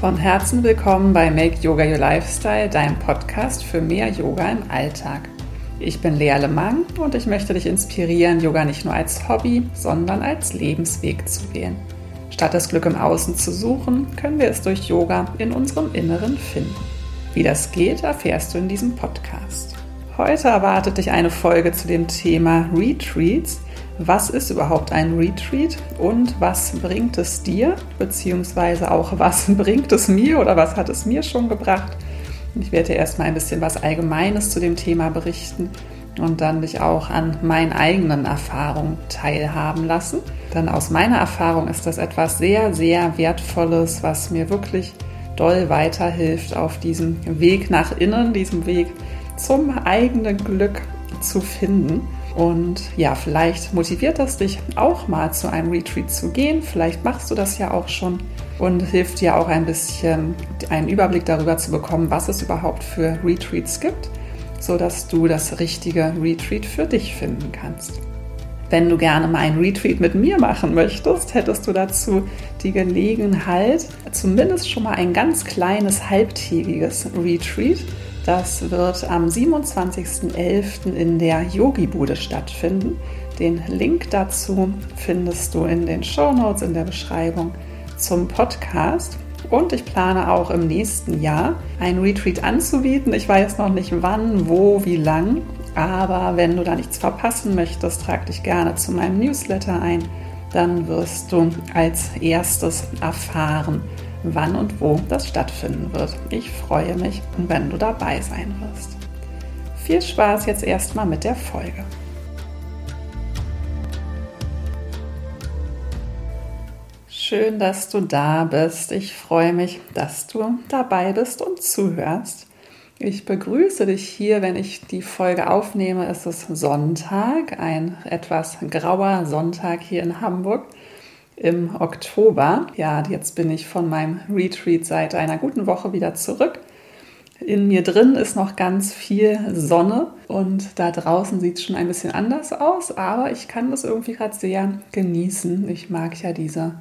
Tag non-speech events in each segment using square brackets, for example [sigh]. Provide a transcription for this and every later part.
Von Herzen willkommen bei Make Yoga Your Lifestyle, deinem Podcast für mehr Yoga im Alltag. Ich bin Lea Lemang und ich möchte dich inspirieren, Yoga nicht nur als Hobby, sondern als Lebensweg zu wählen. Statt das Glück im Außen zu suchen, können wir es durch Yoga in unserem Inneren finden. Wie das geht, erfährst du in diesem Podcast. Heute erwartet dich eine Folge zu dem Thema Retreats. Was ist überhaupt ein Retreat und was bringt es dir, beziehungsweise auch was [laughs] bringt es mir oder was hat es mir schon gebracht? Ich werde dir erstmal ein bisschen was Allgemeines zu dem Thema berichten und dann dich auch an meinen eigenen Erfahrungen teilhaben lassen. Denn aus meiner Erfahrung ist das etwas sehr, sehr Wertvolles, was mir wirklich doll weiterhilft auf diesem Weg nach innen, diesem Weg zum eigenen Glück zu finden. Und ja, vielleicht motiviert das dich auch mal zu einem Retreat zu gehen. Vielleicht machst du das ja auch schon und hilft dir auch ein bisschen einen Überblick darüber zu bekommen, was es überhaupt für Retreats gibt, sodass du das richtige Retreat für dich finden kannst. Wenn du gerne mal ein Retreat mit mir machen möchtest, hättest du dazu die Gelegenheit, zumindest schon mal ein ganz kleines halbtägiges Retreat. Das wird am 27.11. in der Yogi-Bude stattfinden. Den Link dazu findest du in den Show Notes in der Beschreibung zum Podcast. Und ich plane auch im nächsten Jahr ein Retreat anzubieten. Ich weiß noch nicht wann, wo, wie lang. Aber wenn du da nichts verpassen möchtest, trag dich gerne zu meinem Newsletter ein. Dann wirst du als erstes erfahren, wann und wo das stattfinden wird. Ich freue mich, wenn du dabei sein wirst. Viel Spaß jetzt erstmal mit der Folge. Schön, dass du da bist. Ich freue mich, dass du dabei bist und zuhörst. Ich begrüße dich hier, wenn ich die Folge aufnehme. Es ist Sonntag, ein etwas grauer Sonntag hier in Hamburg im Oktober. Ja, jetzt bin ich von meinem Retreat seit einer guten Woche wieder zurück. In mir drin ist noch ganz viel Sonne und da draußen sieht es schon ein bisschen anders aus, aber ich kann das irgendwie gerade sehr genießen. Ich mag ja diese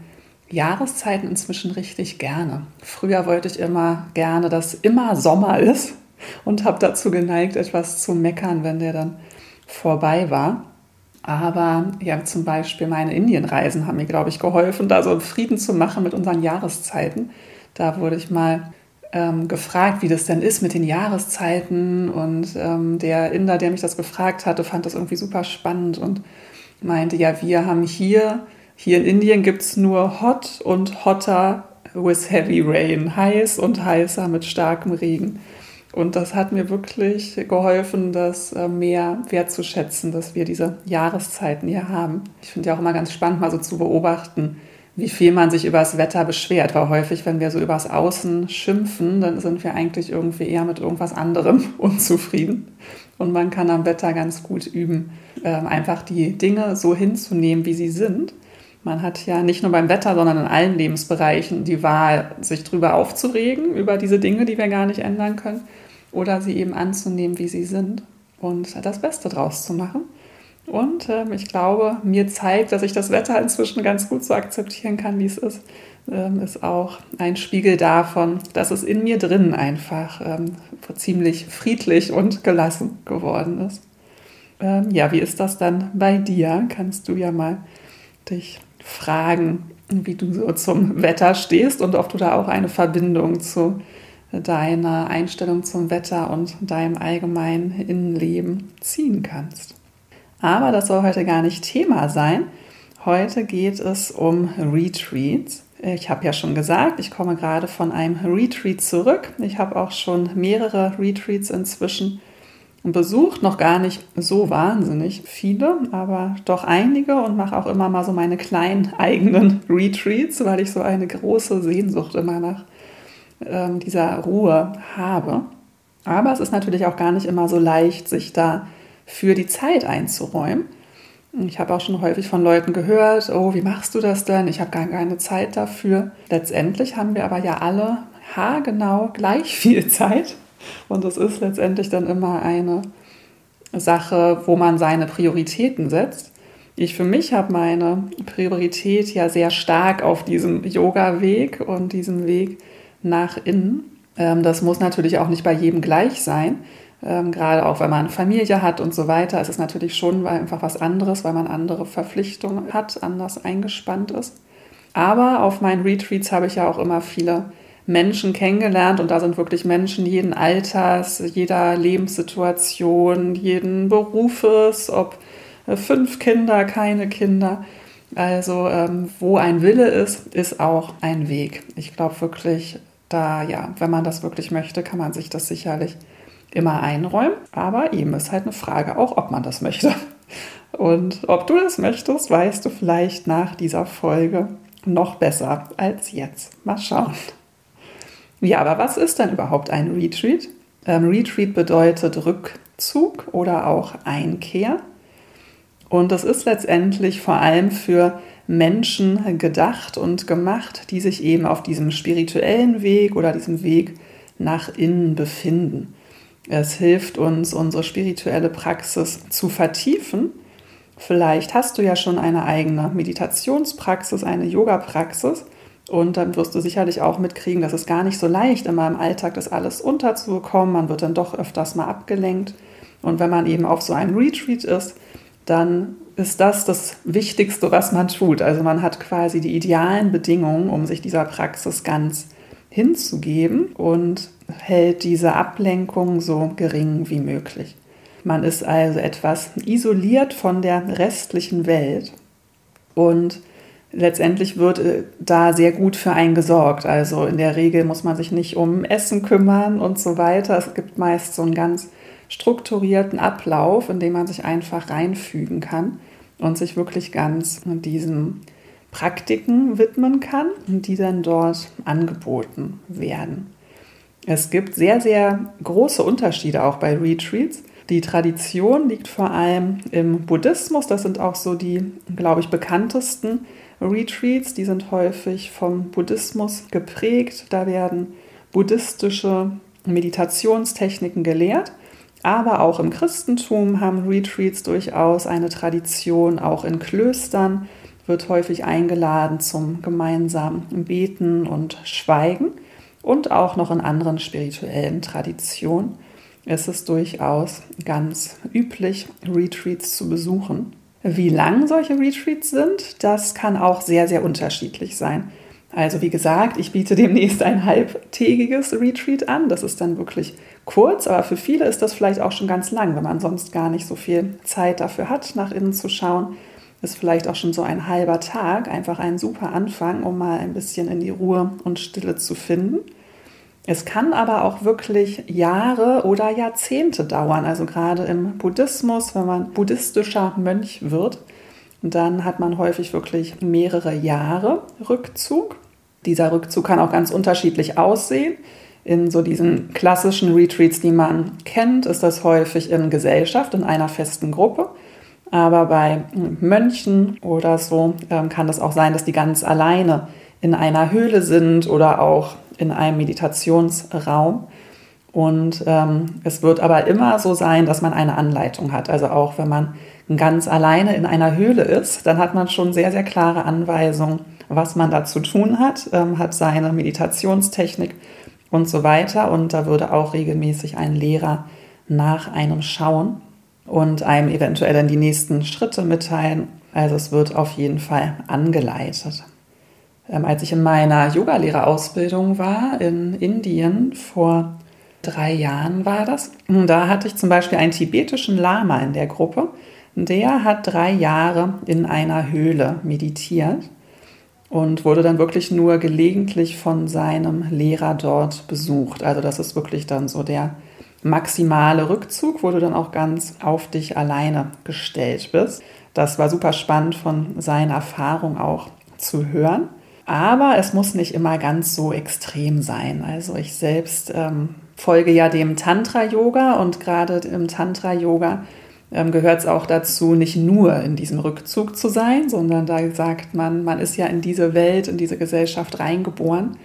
Jahreszeiten inzwischen richtig gerne. Früher wollte ich immer gerne, dass immer Sommer ist und habe dazu geneigt, etwas zu meckern, wenn der dann vorbei war. Aber ja, zum Beispiel meine Indienreisen haben mir, glaube ich, geholfen, da so Frieden zu machen mit unseren Jahreszeiten. Da wurde ich mal ähm, gefragt, wie das denn ist mit den Jahreszeiten. Und ähm, der Inder, der mich das gefragt hatte, fand das irgendwie super spannend und meinte, ja, wir haben hier, hier in Indien gibt es nur Hot und Hotter with Heavy Rain, heiß und heißer mit starkem Regen. Und das hat mir wirklich geholfen, das äh, mehr wertzuschätzen, dass wir diese Jahreszeiten hier haben. Ich finde ja auch immer ganz spannend, mal so zu beobachten, wie viel man sich über das Wetter beschwert. Weil häufig, wenn wir so übers Außen schimpfen, dann sind wir eigentlich irgendwie eher mit irgendwas anderem [laughs] unzufrieden. Und man kann am Wetter ganz gut üben, ähm, einfach die Dinge so hinzunehmen, wie sie sind. Man hat ja nicht nur beim Wetter, sondern in allen Lebensbereichen die Wahl, sich drüber aufzuregen, über diese Dinge, die wir gar nicht ändern können oder sie eben anzunehmen, wie sie sind und das Beste draus zu machen. Und ähm, ich glaube, mir zeigt, dass ich das Wetter inzwischen ganz gut so akzeptieren kann, wie es ist, ähm, ist auch ein Spiegel davon, dass es in mir drin einfach ähm, ziemlich friedlich und gelassen geworden ist. Ähm, ja, wie ist das dann bei dir? Kannst du ja mal dich fragen, wie du so zum Wetter stehst und ob du da auch eine Verbindung zu deine Einstellung zum Wetter und deinem allgemeinen Innenleben ziehen kannst. Aber das soll heute gar nicht Thema sein. Heute geht es um Retreats. Ich habe ja schon gesagt, ich komme gerade von einem Retreat zurück. Ich habe auch schon mehrere Retreats inzwischen besucht, noch gar nicht so wahnsinnig viele, aber doch einige und mache auch immer mal so meine kleinen eigenen Retreats, weil ich so eine große Sehnsucht immer nach ähm, dieser Ruhe habe. Aber es ist natürlich auch gar nicht immer so leicht, sich da für die Zeit einzuräumen. Ich habe auch schon häufig von Leuten gehört, oh, wie machst du das denn? Ich habe gar keine Zeit dafür. Letztendlich haben wir aber ja alle haargenau gleich viel Zeit. Und es ist letztendlich dann immer eine Sache, wo man seine Prioritäten setzt. Ich für mich habe meine Priorität ja sehr stark auf diesem Yoga-Weg und diesem Weg nach innen. Ähm, das muss natürlich auch nicht bei jedem gleich sein. Ähm, gerade auch wenn man Familie hat und so weiter, ist es natürlich schon einfach was anderes, weil man andere Verpflichtungen hat, anders eingespannt ist. Aber auf meinen Retreats habe ich ja auch immer viele Menschen kennengelernt und da sind wirklich Menschen jeden Alters, jeder Lebenssituation, jeden Berufes, ob äh, fünf Kinder, keine Kinder. Also ähm, wo ein Wille ist, ist auch ein Weg. Ich glaube wirklich, da ja, wenn man das wirklich möchte, kann man sich das sicherlich immer einräumen. Aber eben ist halt eine Frage auch, ob man das möchte. Und ob du das möchtest, weißt du vielleicht nach dieser Folge noch besser als jetzt. Mal schauen. Ja, aber was ist denn überhaupt ein Retreat? Ähm, Retreat bedeutet Rückzug oder auch Einkehr. Und das ist letztendlich vor allem für Menschen gedacht und gemacht, die sich eben auf diesem spirituellen Weg oder diesem Weg nach innen befinden. Es hilft uns, unsere spirituelle Praxis zu vertiefen. Vielleicht hast du ja schon eine eigene Meditationspraxis, eine Yoga-Praxis. Und dann wirst du sicherlich auch mitkriegen, dass es gar nicht so leicht immer im Alltag das alles unterzubekommen. Man wird dann doch öfters mal abgelenkt. Und wenn man eben auf so einem Retreat ist, dann ist das das Wichtigste, was man tut. Also man hat quasi die idealen Bedingungen, um sich dieser Praxis ganz hinzugeben und hält diese Ablenkung so gering wie möglich. Man ist also etwas isoliert von der restlichen Welt und letztendlich wird äh, da sehr gut für einen gesorgt. Also in der Regel muss man sich nicht um Essen kümmern und so weiter. Es gibt meist so einen ganz strukturierten Ablauf, in dem man sich einfach reinfügen kann und sich wirklich ganz diesen Praktiken widmen kann, die dann dort angeboten werden. Es gibt sehr, sehr große Unterschiede auch bei Retreats. Die Tradition liegt vor allem im Buddhismus. Das sind auch so die, glaube ich, bekanntesten Retreats. Die sind häufig vom Buddhismus geprägt. Da werden buddhistische Meditationstechniken gelehrt. Aber auch im Christentum haben Retreats durchaus eine Tradition, auch in Klöstern wird häufig eingeladen zum gemeinsamen Beten und Schweigen und auch noch in anderen spirituellen Traditionen ist es durchaus ganz üblich, Retreats zu besuchen. Wie lang solche Retreats sind, das kann auch sehr, sehr unterschiedlich sein. Also wie gesagt, ich biete demnächst ein halbtägiges Retreat an. Das ist dann wirklich kurz, aber für viele ist das vielleicht auch schon ganz lang, wenn man sonst gar nicht so viel Zeit dafür hat, nach innen zu schauen ist vielleicht auch schon so ein halber Tag einfach ein super Anfang, um mal ein bisschen in die Ruhe und Stille zu finden. Es kann aber auch wirklich Jahre oder Jahrzehnte dauern. Also gerade im Buddhismus, wenn man buddhistischer Mönch wird, dann hat man häufig wirklich mehrere Jahre Rückzug. Dieser Rückzug kann auch ganz unterschiedlich aussehen. In so diesen klassischen Retreats, die man kennt, ist das häufig in Gesellschaft, in einer festen Gruppe. Aber bei Mönchen oder so ähm, kann das auch sein, dass die ganz alleine in einer Höhle sind oder auch in einem Meditationsraum. Und ähm, es wird aber immer so sein, dass man eine Anleitung hat. Also auch wenn man ganz alleine in einer Höhle ist, dann hat man schon sehr, sehr klare Anweisungen, was man da zu tun hat, ähm, hat seine Meditationstechnik und so weiter. Und da würde auch regelmäßig ein Lehrer nach einem schauen und einem eventuell dann die nächsten Schritte mitteilen. Also es wird auf jeden Fall angeleitet. Ähm, als ich in meiner Yogalehrerausbildung war in Indien vor drei Jahren war das, da hatte ich zum Beispiel einen tibetischen Lama in der Gruppe. Der hat drei Jahre in einer Höhle meditiert und wurde dann wirklich nur gelegentlich von seinem Lehrer dort besucht. Also das ist wirklich dann so der maximale Rückzug, wo du dann auch ganz auf dich alleine gestellt bist. Das war super spannend von seiner Erfahrung auch zu hören. Aber es muss nicht immer ganz so extrem sein. Also ich selbst ähm, folge ja dem Tantra-Yoga und gerade im Tantra-Yoga ähm, gehört es auch dazu, nicht nur in diesem Rückzug zu sein, sondern da sagt man, man ist ja in diese Welt, in diese Gesellschaft reingeboren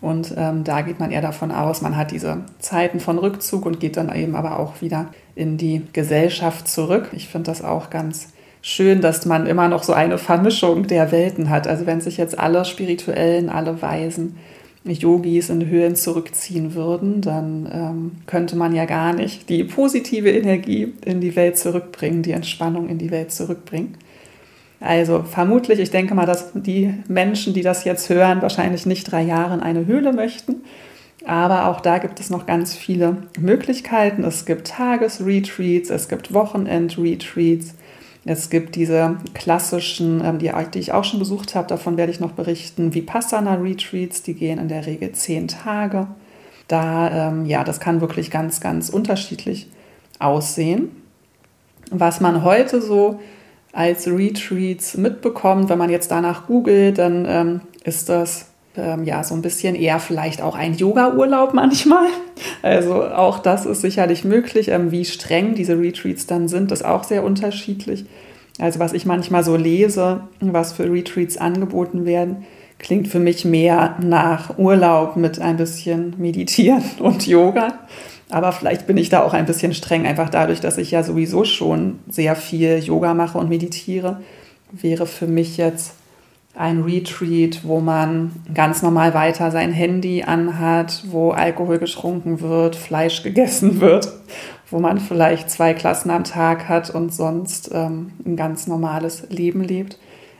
und ähm, da geht man eher davon aus, man hat diese Zeiten von Rückzug und geht dann eben aber auch wieder in die Gesellschaft zurück. Ich finde das auch ganz schön, dass man immer noch so eine Vermischung der Welten hat. Also wenn sich jetzt alle Spirituellen, alle Weisen Yogis in Höhlen zurückziehen würden, dann ähm, könnte man ja gar nicht die positive Energie in die Welt zurückbringen, die Entspannung in die Welt zurückbringen. Also vermutlich, ich denke mal, dass die Menschen, die das jetzt hören, wahrscheinlich nicht drei Jahre in eine Höhle möchten. Aber auch da gibt es noch ganz viele Möglichkeiten. Es gibt Tagesretreats, es gibt Wochenendretreats, es gibt diese klassischen, ähm, die, ich auch schon besucht habe, davon werde ich noch berichten, Vipassana-Retreats, die gehen in der Regel zehn Tage. Da, ähm, ja, das kann wirklich ganz, ganz unterschiedlich aussehen. Was man heute so als Retreats mitbekommt, wenn man jetzt danach googelt, dann ähm, ist das ähm, ja so ein bisschen eher vielleicht auch ein Yoga-Urlaub manchmal. Also auch das ist sicherlich möglich. Ähm, wie streng diese Retreats dann sind, ist auch sehr unterschiedlich. Also was ich manchmal so lese, was für Retreats angeboten werden, klingt für mich mehr nach Urlaub mit ein bisschen Meditieren [laughs] und Yoga. Aber vielleicht bin ich da auch ein bisschen streng, einfach dadurch, dass ich ja sowieso schon sehr viel Yoga mache und meditiere, wäre für mich jetzt ein Retreat, wo man ganz normal weiter sein Handy anhat, wo Alkohol getrunken wird, Fleisch gegessen wird, wo man vielleicht zwei Klassen am Tag hat und sonst ähm, ein ganz normales Leben lebt,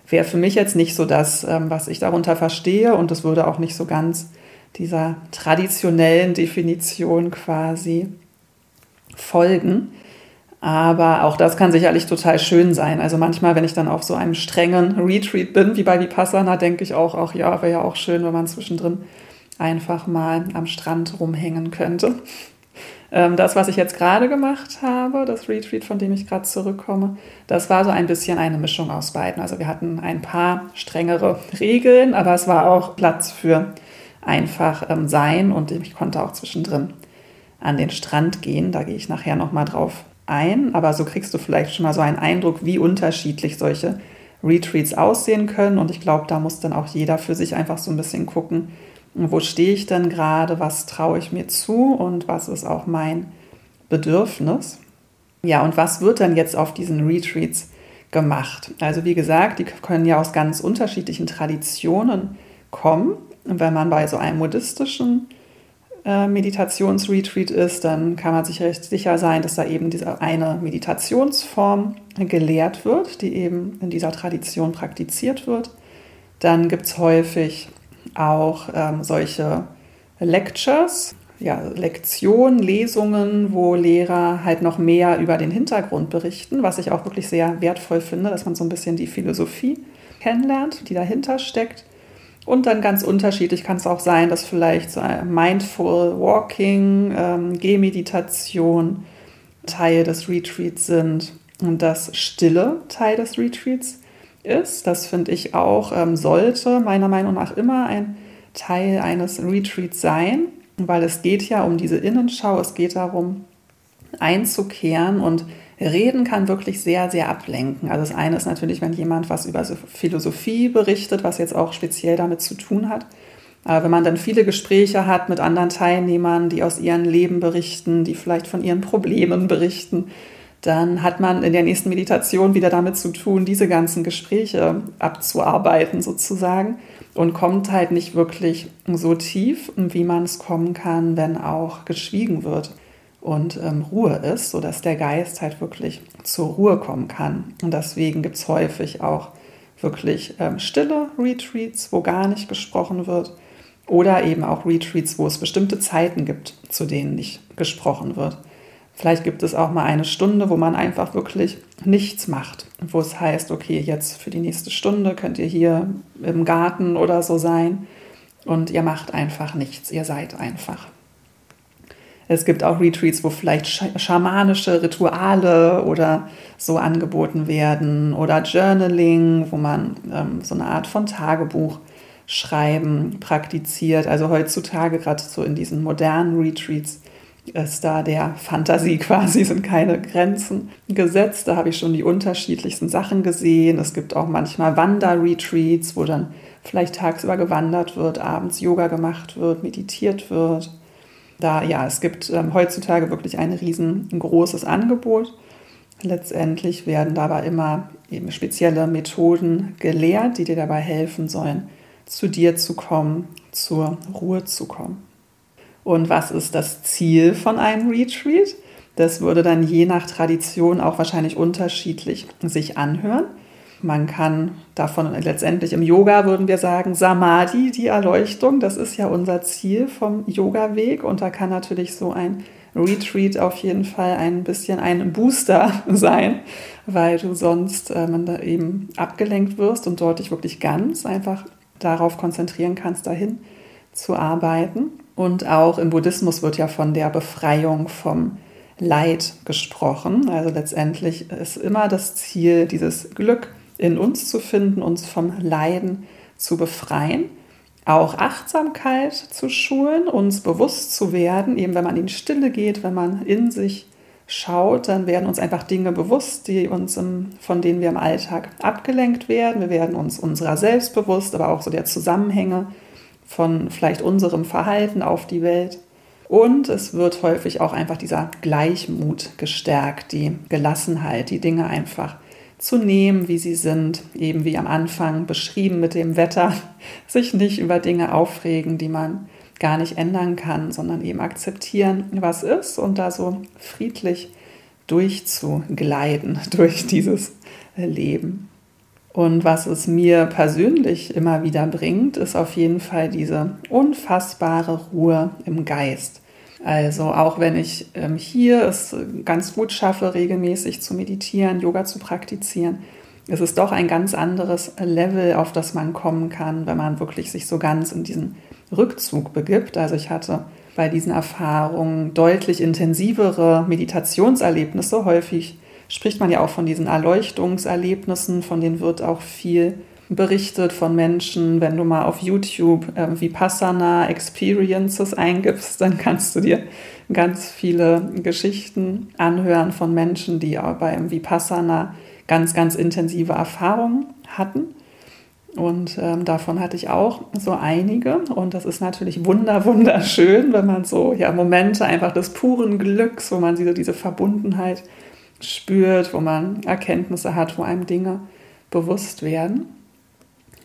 wäre für mich jetzt nicht so das, ähm, was ich darunter verstehe und es würde auch nicht so ganz dieser traditionellen Definition quasi folgen. Aber auch das kann sicherlich total schön sein. Also manchmal, wenn ich dann auf so einem strengen Retreat bin, wie bei Vipassana, denke ich auch, auch ja, wäre ja auch schön, wenn man zwischendrin einfach mal am Strand rumhängen könnte. Ähm, das, was ich jetzt gerade gemacht habe, das Retreat, von dem ich gerade zurückkomme, das war so ein bisschen eine Mischung aus beiden. Also wir hatten ein paar strengere Regeln, aber es war auch Platz für einfach ähm, sein und ich konnte auch zwischendrin an den Strand gehen. Da gehe ich nachher nochmal drauf ein, aber so kriegst du vielleicht schon mal so einen Eindruck, wie unterschiedlich solche Retreats aussehen können. Und ich glaube, da muss dann auch jeder für sich einfach so ein bisschen gucken, wo stehe ich denn gerade, was traue ich mir zu und was ist auch mein Bedürfnis. Ja, und was wird dann jetzt auf diesen Retreats gemacht? Also wie gesagt, die können ja aus ganz unterschiedlichen Traditionen kommen. Und wenn man bei so einem buddhistischen äh, Meditationsretreat ist, dann kann man sich recht sicher sein, dass da eben diese eine Meditationsform gelehrt wird, die eben in dieser Tradition praktiziert wird. Dann gibt es häufig auch ähm, solche Lectures, ja, Lektionen, Lesungen, wo Lehrer halt noch mehr über den Hintergrund berichten, was ich auch wirklich sehr wertvoll finde, dass man so ein bisschen die Philosophie kennenlernt, die dahinter steckt. Und dann ganz unterschiedlich kann es auch sein, dass vielleicht so Mindful Walking, ähm, Gehmeditation Teil des Retreats sind und das Stille Teil des Retreats ist. Das finde ich auch, ähm, sollte meiner Meinung nach immer ein Teil eines Retreats sein, weil es geht ja um diese Innenschau, es geht darum, einzukehren und Reden kann wirklich sehr, sehr ablenken. Also das eine ist natürlich, wenn jemand was über Philosophie berichtet, was jetzt auch speziell damit zu tun hat. Aber wenn man dann viele Gespräche hat mit anderen Teilnehmern, die aus ihrem Leben berichten, die vielleicht von ihren Problemen berichten, dann hat man in der nächsten Meditation wieder damit zu tun, diese ganzen Gespräche abzuarbeiten sozusagen und kommt halt nicht wirklich so tief, wie man es kommen kann, wenn auch geschwiegen wird und ähm, Ruhe ist, sodass der Geist halt wirklich zur Ruhe kommen kann. Und deswegen gibt es häufig auch wirklich ähm, stille Retreats, wo gar nicht gesprochen wird. Oder eben auch Retreats, wo es bestimmte Zeiten gibt, zu denen nicht gesprochen wird. Vielleicht gibt es auch mal eine Stunde, wo man einfach wirklich nichts macht, wo es heißt, okay, jetzt für die nächste Stunde könnt ihr hier im Garten oder so sein und ihr macht einfach nichts, ihr seid einfach. Es gibt auch Retreats, wo vielleicht schamanische Rituale oder so angeboten werden oder Journaling, wo man ähm, so eine Art von Tagebuch schreiben praktiziert. Also heutzutage, gerade so in diesen modernen Retreats, ist da der Fantasie [laughs] quasi, sind keine Grenzen gesetzt. Da habe ich schon die unterschiedlichsten Sachen gesehen. Es gibt auch manchmal Wanderretreats, wo dann vielleicht tagsüber gewandert wird, abends Yoga gemacht wird, meditiert wird da ja, es gibt ähm, heutzutage wirklich ein riesengroßes Angebot. Letztendlich werden dabei immer eben spezielle Methoden gelehrt, die dir dabei helfen sollen, zu dir zu kommen, zur Ruhe zu kommen. Und was ist das Ziel von einem Retreat? Das würde dann je nach Tradition auch wahrscheinlich unterschiedlich sich anhören. Man kann davon letztendlich im Yoga würden wir sagen, Samadhi, die Erleuchtung, das ist ja unser Ziel vom Yoga-Weg. Und da kann natürlich so ein Retreat auf jeden Fall ein bisschen ein Booster [laughs] sein, weil du sonst äh, eben abgelenkt wirst und dort dich wirklich ganz einfach darauf konzentrieren kannst, dahin zu arbeiten. Und auch im Buddhismus wird ja von der Befreiung vom Leid gesprochen. Also letztendlich ist immer das Ziel, dieses Glück in uns zu finden, uns vom Leiden zu befreien. Auch Achtsamkeit zu schulen, uns bewusst zu werden, eben wenn man in Stille geht, wenn man in sich schaut, dann werden uns einfach Dinge bewusst, die uns im, von denen wir im Alltag abgelenkt werden. Wir werden uns unserer selbst bewusst, aber auch so der Zusammenhänge von vielleicht unserem Verhalten auf die Welt. Und es wird häufig auch einfach dieser Gleichmut gestärkt, die Gelassenheit, die Dinge einfach zu nehmen, wie sie sind, eben wie am Anfang beschrieben mit dem Wetter, [laughs] sich nicht über Dinge aufregen, die man gar nicht ändern kann, sondern eben akzeptieren, was ist und da so friedlich durchzugleiten [laughs] durch dieses Leben. Und was es mir persönlich immer wieder bringt, ist auf jeden Fall diese unfassbare Ruhe im Geist. Also auch wenn ich ähm, hier es ganz gut schaffe, regelmäßig zu meditieren, Yoga zu praktizieren, ist es doch ein ganz anderes Level, auf das man kommen kann, wenn man wirklich sich so ganz in diesen Rückzug begibt. Also ich hatte bei diesen Erfahrungen deutlich intensivere Meditationserlebnisse. Häufig spricht man ja auch von diesen Erleuchtungserlebnissen, von denen wird auch viel berichtet von Menschen. Wenn du mal auf YouTube äh, Vipassana Experiences eingibst, dann kannst du dir ganz viele Geschichten anhören von Menschen, die beim Vipassana ganz, ganz intensive Erfahrungen hatten. Und ähm, davon hatte ich auch so einige. Und das ist natürlich wunder, wunderschön, wenn man so ja, Momente einfach des puren Glücks, wo man diese, diese Verbundenheit spürt, wo man Erkenntnisse hat, wo einem Dinge bewusst werden.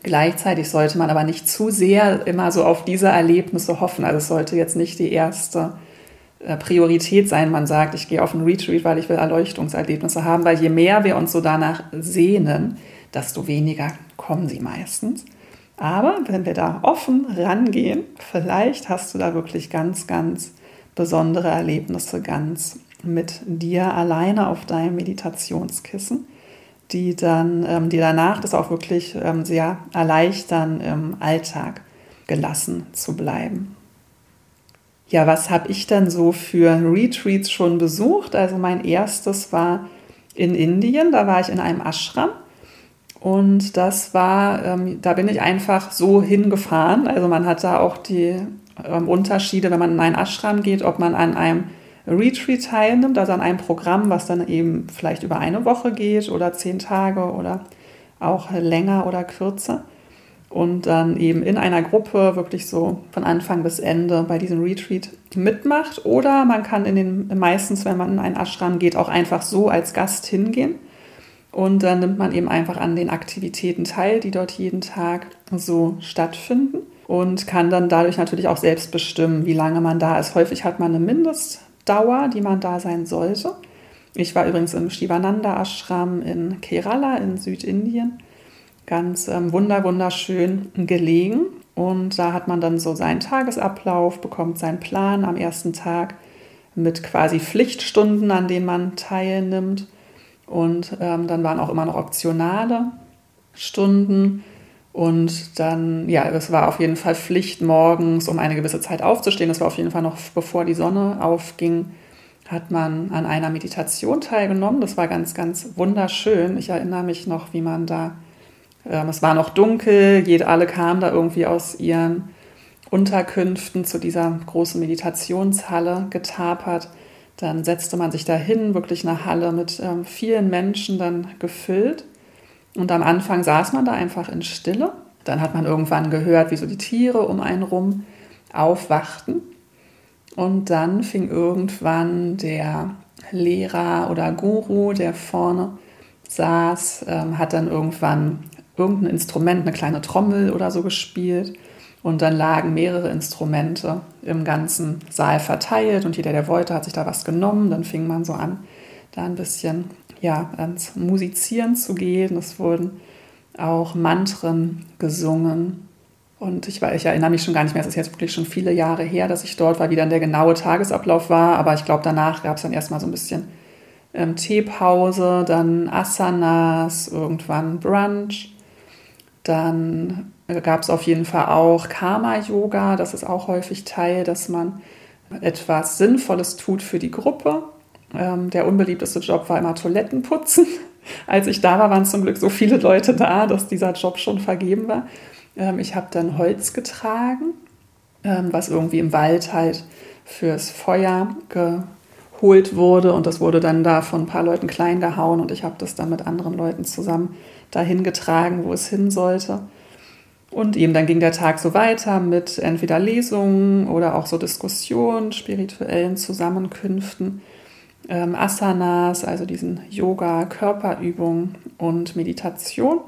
Gleichzeitig sollte man aber nicht zu sehr immer so auf diese Erlebnisse hoffen. Also es sollte jetzt nicht die erste äh, Priorität sein. Man sagt, ich gehe auf ein Retreat, weil ich will Erleuchtungserlebnisse haben, weil je mehr wir uns so danach sehnen, desto weniger kommen sie meistens. Aber wenn wir da offen rangehen, vielleicht hast du da wirklich ganz, ganz besondere Erlebnisse ganz mit dir alleine auf deinem Meditationskissen, die dann, ähm, die danach das auch wirklich ähm, sehr erleichtern, im Alltag gelassen zu bleiben. Ja, was habe ich dann so für Retreats schon besucht? Also mein erstes war in Indien, da war ich in einem Ashram und das war, ähm, da bin ich einfach so hingefahren. Also man hat da auch die ähm, Unterschiede, wenn man in einen Ashram geht, ob man an einem Retreat teilnimmt, also an einem Programm, was dann eben vielleicht über eine Woche geht oder zehn Tage oder auch länger oder kürzer. Und dann eben in einer Gruppe wirklich so von Anfang bis Ende bei diesem Retreat mitmacht. Oder man kann in den meistens, wenn man in einen Ashram geht, auch einfach so als Gast hingehen. Und dann nimmt man eben einfach an den Aktivitäten teil, die dort jeden Tag so stattfinden und kann dann dadurch natürlich auch selbst bestimmen, wie lange man da ist. Häufig hat man eine Mindestdauer, die man da sein sollte. Ich war übrigens im Shivananda Ashram in Kerala in Südindien, ganz ähm, wunder wunderschön gelegen. Und da hat man dann so seinen Tagesablauf, bekommt seinen Plan am ersten Tag mit quasi Pflichtstunden, an denen man teilnimmt und ähm, dann waren auch immer noch optionale Stunden. Und dann, ja, es war auf jeden Fall Pflicht, morgens um eine gewisse Zeit aufzustehen. Das war auf jeden Fall noch bevor die Sonne aufging, hat man an einer Meditation teilgenommen. Das war ganz, ganz wunderschön. Ich erinnere mich noch, wie man da, ähm, es war noch dunkel, jede, alle kamen da irgendwie aus ihren Unterkünften zu dieser großen Meditationshalle getapert. Dann setzte man sich dahin, wirklich eine Halle mit ähm, vielen Menschen dann gefüllt. Und am Anfang saß man da einfach in Stille. Dann hat man irgendwann gehört, wie so die Tiere um einen rum aufwachten. Und dann fing irgendwann der Lehrer oder Guru, der vorne saß, ähm, hat dann irgendwann irgendein Instrument, eine kleine Trommel oder so gespielt. Und dann lagen mehrere Instrumente im ganzen Saal verteilt und jeder, der wollte, hat sich da was genommen. Dann fing man so an, da ein bisschen ja, ans Musizieren zu gehen. Es wurden auch Mantren gesungen. Und ich, war, ich erinnere mich schon gar nicht mehr, es ist jetzt wirklich schon viele Jahre her, dass ich dort war, wie dann der genaue Tagesablauf war. Aber ich glaube, danach gab es dann erstmal so ein bisschen ähm, Teepause, dann Asanas, irgendwann Brunch. Dann gab es auf jeden Fall auch Karma-Yoga. Das ist auch häufig Teil, dass man etwas Sinnvolles tut für die Gruppe. Ähm, der unbeliebteste Job war immer Toiletten putzen. [laughs] Als ich da war, waren zum Glück so viele Leute da, dass dieser Job schon vergeben war. Ähm, ich habe dann Holz getragen, ähm, was irgendwie im Wald halt fürs Feuer geholt wurde und das wurde dann da von ein paar Leuten klein gehauen und ich habe das dann mit anderen Leuten zusammen dahin getragen, wo es hin sollte. Und eben dann ging der Tag so weiter mit entweder Lesungen oder auch so Diskussionen, spirituellen Zusammenkünften, ähm, Asanas, also diesen Yoga, Körperübungen und Meditation.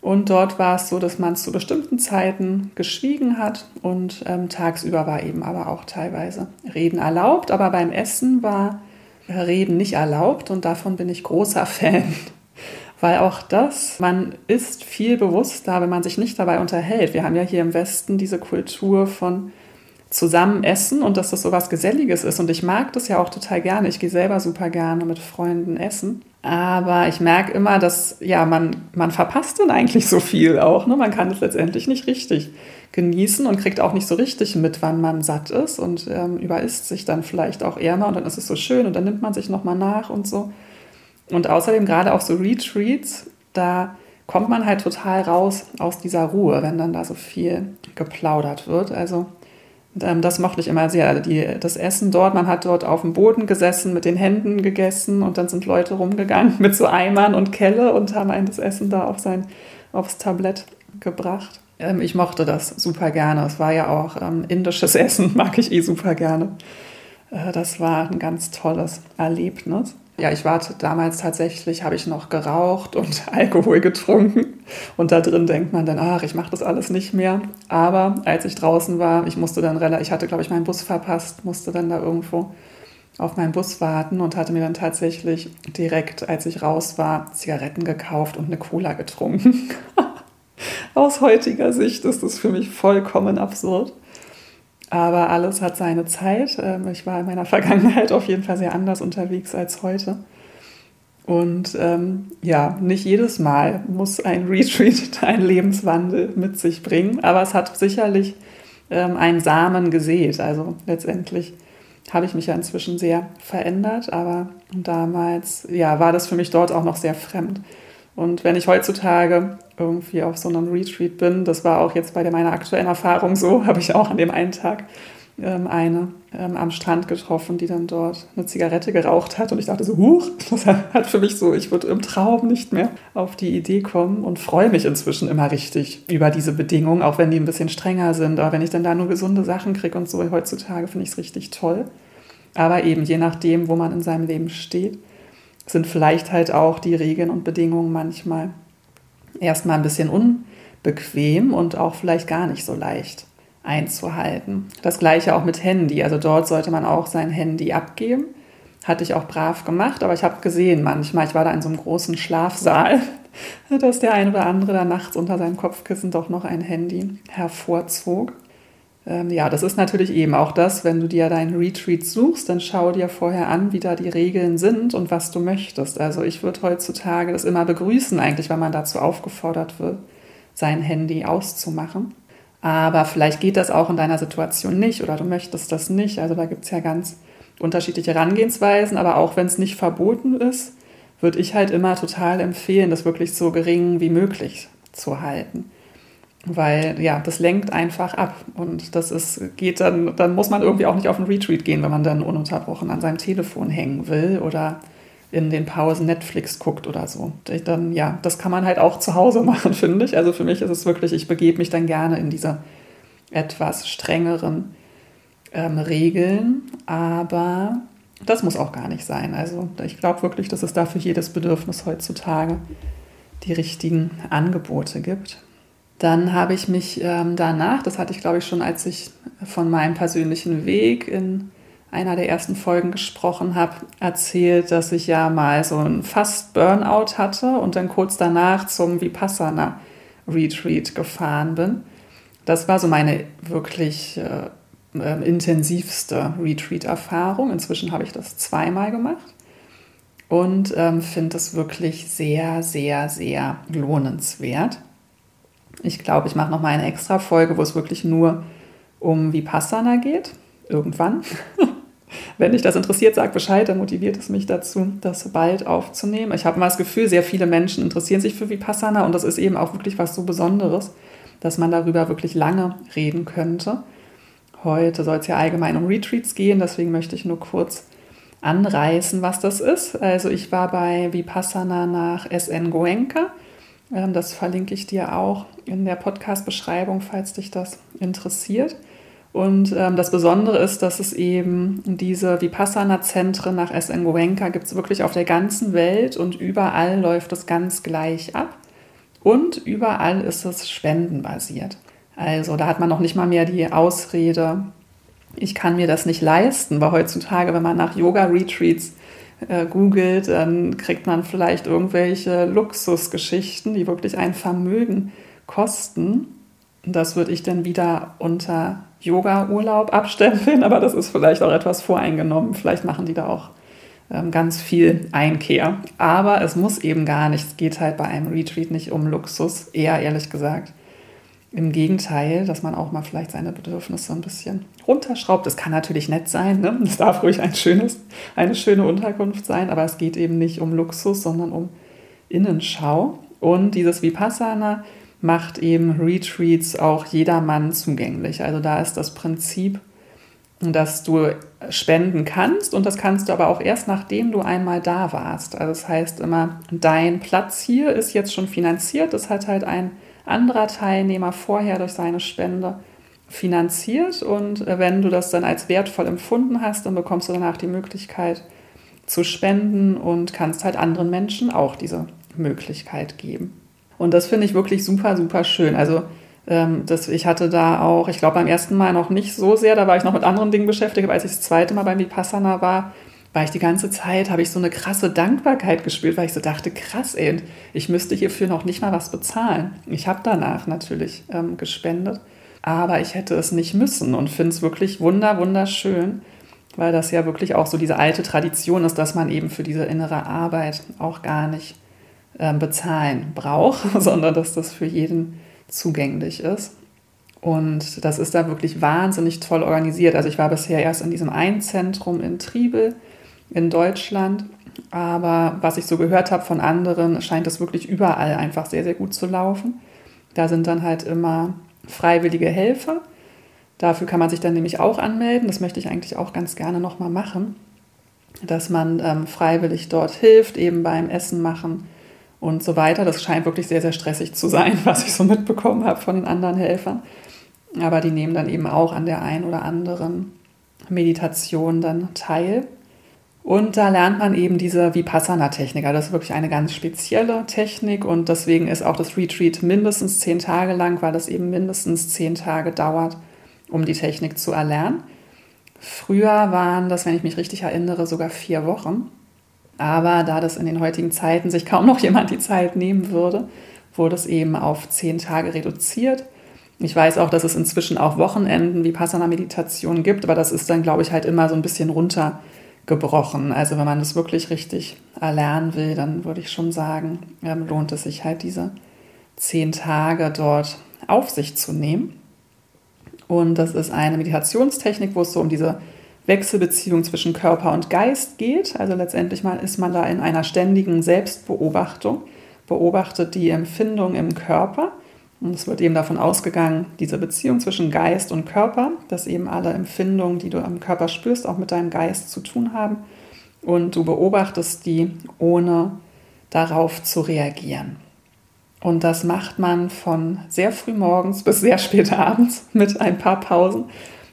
Und dort war es so, dass man zu bestimmten Zeiten geschwiegen hat und ähm, tagsüber war eben aber auch teilweise Reden erlaubt. Aber beim Essen war Reden nicht erlaubt und davon bin ich großer [laughs] Fan weil auch das, man ist viel bewusster, wenn man sich nicht dabei unterhält. Wir haben ja hier im Westen diese Kultur von zusammen essen und dass das so was Geselliges ist. Und ich mag das ja auch total gerne. Ich gehe selber super gerne mit Freunden essen. Aber ich merke immer, dass ja, man, man verpasst dann eigentlich so viel auch. Ne? Man kann es letztendlich nicht richtig genießen und kriegt auch nicht so richtig mit, wann man satt ist und ähm, überisst sich dann vielleicht auch eher mal und dann ist es so schön und dann nimmt man sich nochmal nach und so. Und außerdem gerade auch so Retreats, da kommt man halt total raus aus dieser Ruhe, wenn dann da so viel geplaudert wird. Also das mochte ich immer sehr. Die, das Essen dort, man hat dort auf dem Boden gesessen, mit den Händen gegessen und dann sind Leute rumgegangen [laughs] mit so Eimern und Kelle und haben ein das Essen da auf sein, aufs Tablett gebracht. Ähm, ich mochte das super gerne. Es war ja auch ähm, indisches Essen, [laughs] mag ich eh super gerne. Äh, das war ein ganz tolles Erlebnis ja, ich war damals tatsächlich, habe ich noch geraucht und [laughs] Alkohol getrunken. Und da drin denkt man dann, ach, ich mache das alles nicht mehr. Aber als ich draußen war, ich musste dann relativ, ich hatte, glaube ich, meinen Bus verpasst, musste dann da irgendwo auf meinen Bus warten und hatte mir dann tatsächlich direkt, als ich raus war, Zigaretten gekauft und eine Cola getrunken. [laughs] Aus heutiger Sicht ist das für mich vollkommen absurd. Aber alles hat seine Zeit. Ähm, ich war in meiner [laughs] Vergangenheit auf jeden Fall sehr anders unterwegs als heute. Und ähm, ja, nicht jedes Mal muss ein Retreat [laughs] einen Lebenswandel mit sich bringen, aber es hat sicherlich ähm, einen Samen gesät. Also letztendlich habe ich mich ja inzwischen sehr verändert, aber damals ja, war das für mich dort auch noch sehr fremd. Und wenn ich heutzutage irgendwie auf so einem Retreat bin, das war auch jetzt bei meiner aktuellen Erfahrung so, [laughs] habe ich auch an dem einen Tag ähm, eine ähm, am Strand getroffen, die dann dort eine Zigarette geraucht hat. Und ich dachte so, huch, [laughs] das hat für mich so, ich würde im Traum nicht mehr auf die Idee kommen und freue mich inzwischen immer richtig über diese Bedingungen, auch wenn die ein bisschen strenger sind. Aber wenn ich dann da nur gesunde Sachen kriege und so, heutzutage finde ich es richtig toll. Aber eben je nachdem, wo man in seinem Leben steht sind vielleicht halt auch die Regeln und Bedingungen manchmal erstmal ein bisschen unbequem und auch vielleicht gar nicht so leicht einzuhalten. Das gleiche auch mit Handy. Also dort sollte man auch sein Handy abgeben. Hatte ich auch brav gemacht, aber ich habe gesehen manchmal, ich war da in so einem großen Schlafsaal, [laughs] dass der ein oder andere da nachts unter seinem Kopfkissen doch noch ein Handy hervorzog. Ähm, ja, das ist natürlich eben auch das, wenn du dir deinen Retreat suchst, dann schau dir vorher an, wie da die Regeln sind und was du möchtest. Also ich würde heutzutage das immer begrüßen, eigentlich, wenn man dazu aufgefordert wird, sein Handy auszumachen. Aber vielleicht geht das auch in deiner Situation nicht oder du möchtest das nicht. Also da gibt es ja ganz unterschiedliche Herangehensweisen, aber auch wenn es nicht verboten ist, würde ich halt immer total empfehlen, das wirklich so gering wie möglich zu halten weil ja, das lenkt einfach ab und das ist, geht dann, dann muss man irgendwie auch nicht auf einen Retreat gehen, wenn man dann ununterbrochen an seinem Telefon hängen will oder in den Pausen Netflix guckt oder so. Dann, ja, das kann man halt auch zu Hause [laughs] machen, finde ich. Also für mich ist es wirklich, ich begebe mich dann gerne in diese etwas strengeren ähm, Regeln, aber das muss auch gar nicht sein. Also ich glaube wirklich, dass es da für jedes Bedürfnis heutzutage die richtigen Angebote gibt. Dann habe ich mich ähm, danach, das hatte ich glaube ich schon, als ich von meinem persönlichen Weg in einer der ersten Folgen gesprochen habe, erzählt, dass ich ja mal so ein fast Burnout hatte und dann kurz danach zum Vipassana Retreat gefahren bin. Das war so meine wirklich äh, äh, intensivste Retreat-Erfahrung. Inzwischen habe ich das zweimal gemacht und ähm, finde es wirklich sehr, sehr, sehr lohnenswert. Ich glaube, ich mache noch mal eine extra Folge, wo es wirklich nur um Vipassana geht. Irgendwann. [laughs] Wenn dich das interessiert, sag Bescheid, dann motiviert es mich dazu, das bald aufzunehmen. Ich habe mal das Gefühl, sehr viele Menschen interessieren sich für Vipassana und das ist eben auch wirklich was so Besonderes, dass man darüber wirklich lange reden könnte. Heute soll es ja allgemein um Retreats gehen, deswegen möchte ich nur kurz anreißen, was das ist. Also ich war bei Vipassana nach SN Goenka. Ähm, das verlinke ich dir auch in der Podcast-Beschreibung, falls dich das interessiert. Und ähm, das Besondere ist, dass es eben diese Vipassana-Zentren nach SN Goenka gibt es wirklich auf der ganzen Welt und überall läuft es ganz gleich ab. Und überall ist es spendenbasiert. Also da hat man noch nicht mal mehr die Ausrede, ich kann mir das nicht leisten, weil heutzutage, wenn man nach Yoga-Retreats äh, googelt, dann kriegt man vielleicht irgendwelche Luxusgeschichten, die wirklich ein Vermögen kosten. Das würde ich dann wieder unter Yoga-Urlaub abstempeln, [laughs] aber das ist vielleicht auch etwas voreingenommen. Vielleicht machen die da auch ähm, ganz viel Einkehr. Aber es muss eben gar nicht. Es geht halt bei einem Retreat nicht um Luxus, eher ehrlich gesagt im Gegenteil, dass man auch mal vielleicht seine Bedürfnisse ein bisschen runterschraubt. Das kann natürlich nett sein, ne? das darf ruhig ein schönes, eine schöne Unterkunft sein, aber es geht eben nicht um Luxus, sondern um Innenschau. Und dieses Vipassana macht eben Retreats auch jedermann zugänglich. Also da ist das Prinzip, dass du spenden kannst und das kannst du aber auch erst nachdem du einmal da warst. Also das heißt immer, dein Platz hier ist jetzt schon finanziert, das hat halt ein anderer Teilnehmer vorher durch seine Spende finanziert. Und äh, wenn du das dann als wertvoll empfunden hast, dann bekommst du danach die Möglichkeit zu spenden und kannst halt anderen Menschen auch diese Möglichkeit geben. Und das finde ich wirklich super, super schön. Also ähm, das, ich hatte da auch, ich glaube beim ersten Mal noch nicht so sehr, da war ich noch mit anderen Dingen beschäftigt, aber als ich das zweite Mal beim Vipassana war, war ich die ganze Zeit, habe ich so eine krasse Dankbarkeit gespürt, weil ich so dachte, krass, ey, ich müsste hierfür noch nicht mal was bezahlen. Ich habe danach natürlich ähm, gespendet, aber ich hätte es nicht müssen und finde es wirklich wunder, wunderschön, weil das ja wirklich auch so diese alte Tradition ist, dass man eben für diese innere Arbeit auch gar nicht ähm, bezahlen braucht, [laughs] sondern dass das für jeden zugänglich ist. Und das ist da wirklich wahnsinnig toll organisiert. Also ich war bisher erst in diesem einen Zentrum in Triebel in Deutschland. Aber was ich so gehört habe von anderen, scheint es wirklich überall einfach sehr, sehr gut zu laufen. Da sind dann halt immer freiwillige Helfer. Dafür kann man sich dann nämlich auch anmelden. Das möchte ich eigentlich auch ganz gerne nochmal machen, dass man ähm, freiwillig dort hilft, eben beim Essen machen und so weiter. Das scheint wirklich sehr, sehr stressig zu sein, [laughs] was ich so mitbekommen habe von den anderen Helfern. Aber die nehmen dann eben auch an der einen oder anderen Meditation dann teil. Und da lernt man eben diese Vipassana-Technik. Also das ist wirklich eine ganz spezielle Technik und deswegen ist auch das Retreat mindestens zehn Tage lang, weil es eben mindestens zehn Tage dauert, um die Technik zu erlernen. Früher waren das, wenn ich mich richtig erinnere, sogar vier Wochen. Aber da das in den heutigen Zeiten sich kaum noch [laughs] jemand die Zeit nehmen würde, wurde es eben auf zehn Tage reduziert. Ich weiß auch, dass es inzwischen auch Wochenenden Vipassana-Meditation gibt, aber das ist dann, glaube ich, halt immer so ein bisschen runter gebrochen. Also wenn man das wirklich richtig erlernen will, dann würde ich schon sagen, ähm, lohnt es sich halt diese zehn Tage dort auf sich zu nehmen. Und das ist eine Meditationstechnik, wo es so um diese Wechselbeziehung zwischen Körper und Geist geht. Also letztendlich mal ist man da in einer ständigen Selbstbeobachtung, beobachtet die Empfindung im Körper und es wird eben davon ausgegangen, diese Beziehung zwischen Geist und Körper, dass eben alle Empfindungen, die du am Körper spürst, auch mit deinem Geist zu tun haben. Und du beobachtest die, ohne darauf zu reagieren. Und das macht man von sehr früh morgens [laughs] bis sehr spät abends mit ein paar Pausen.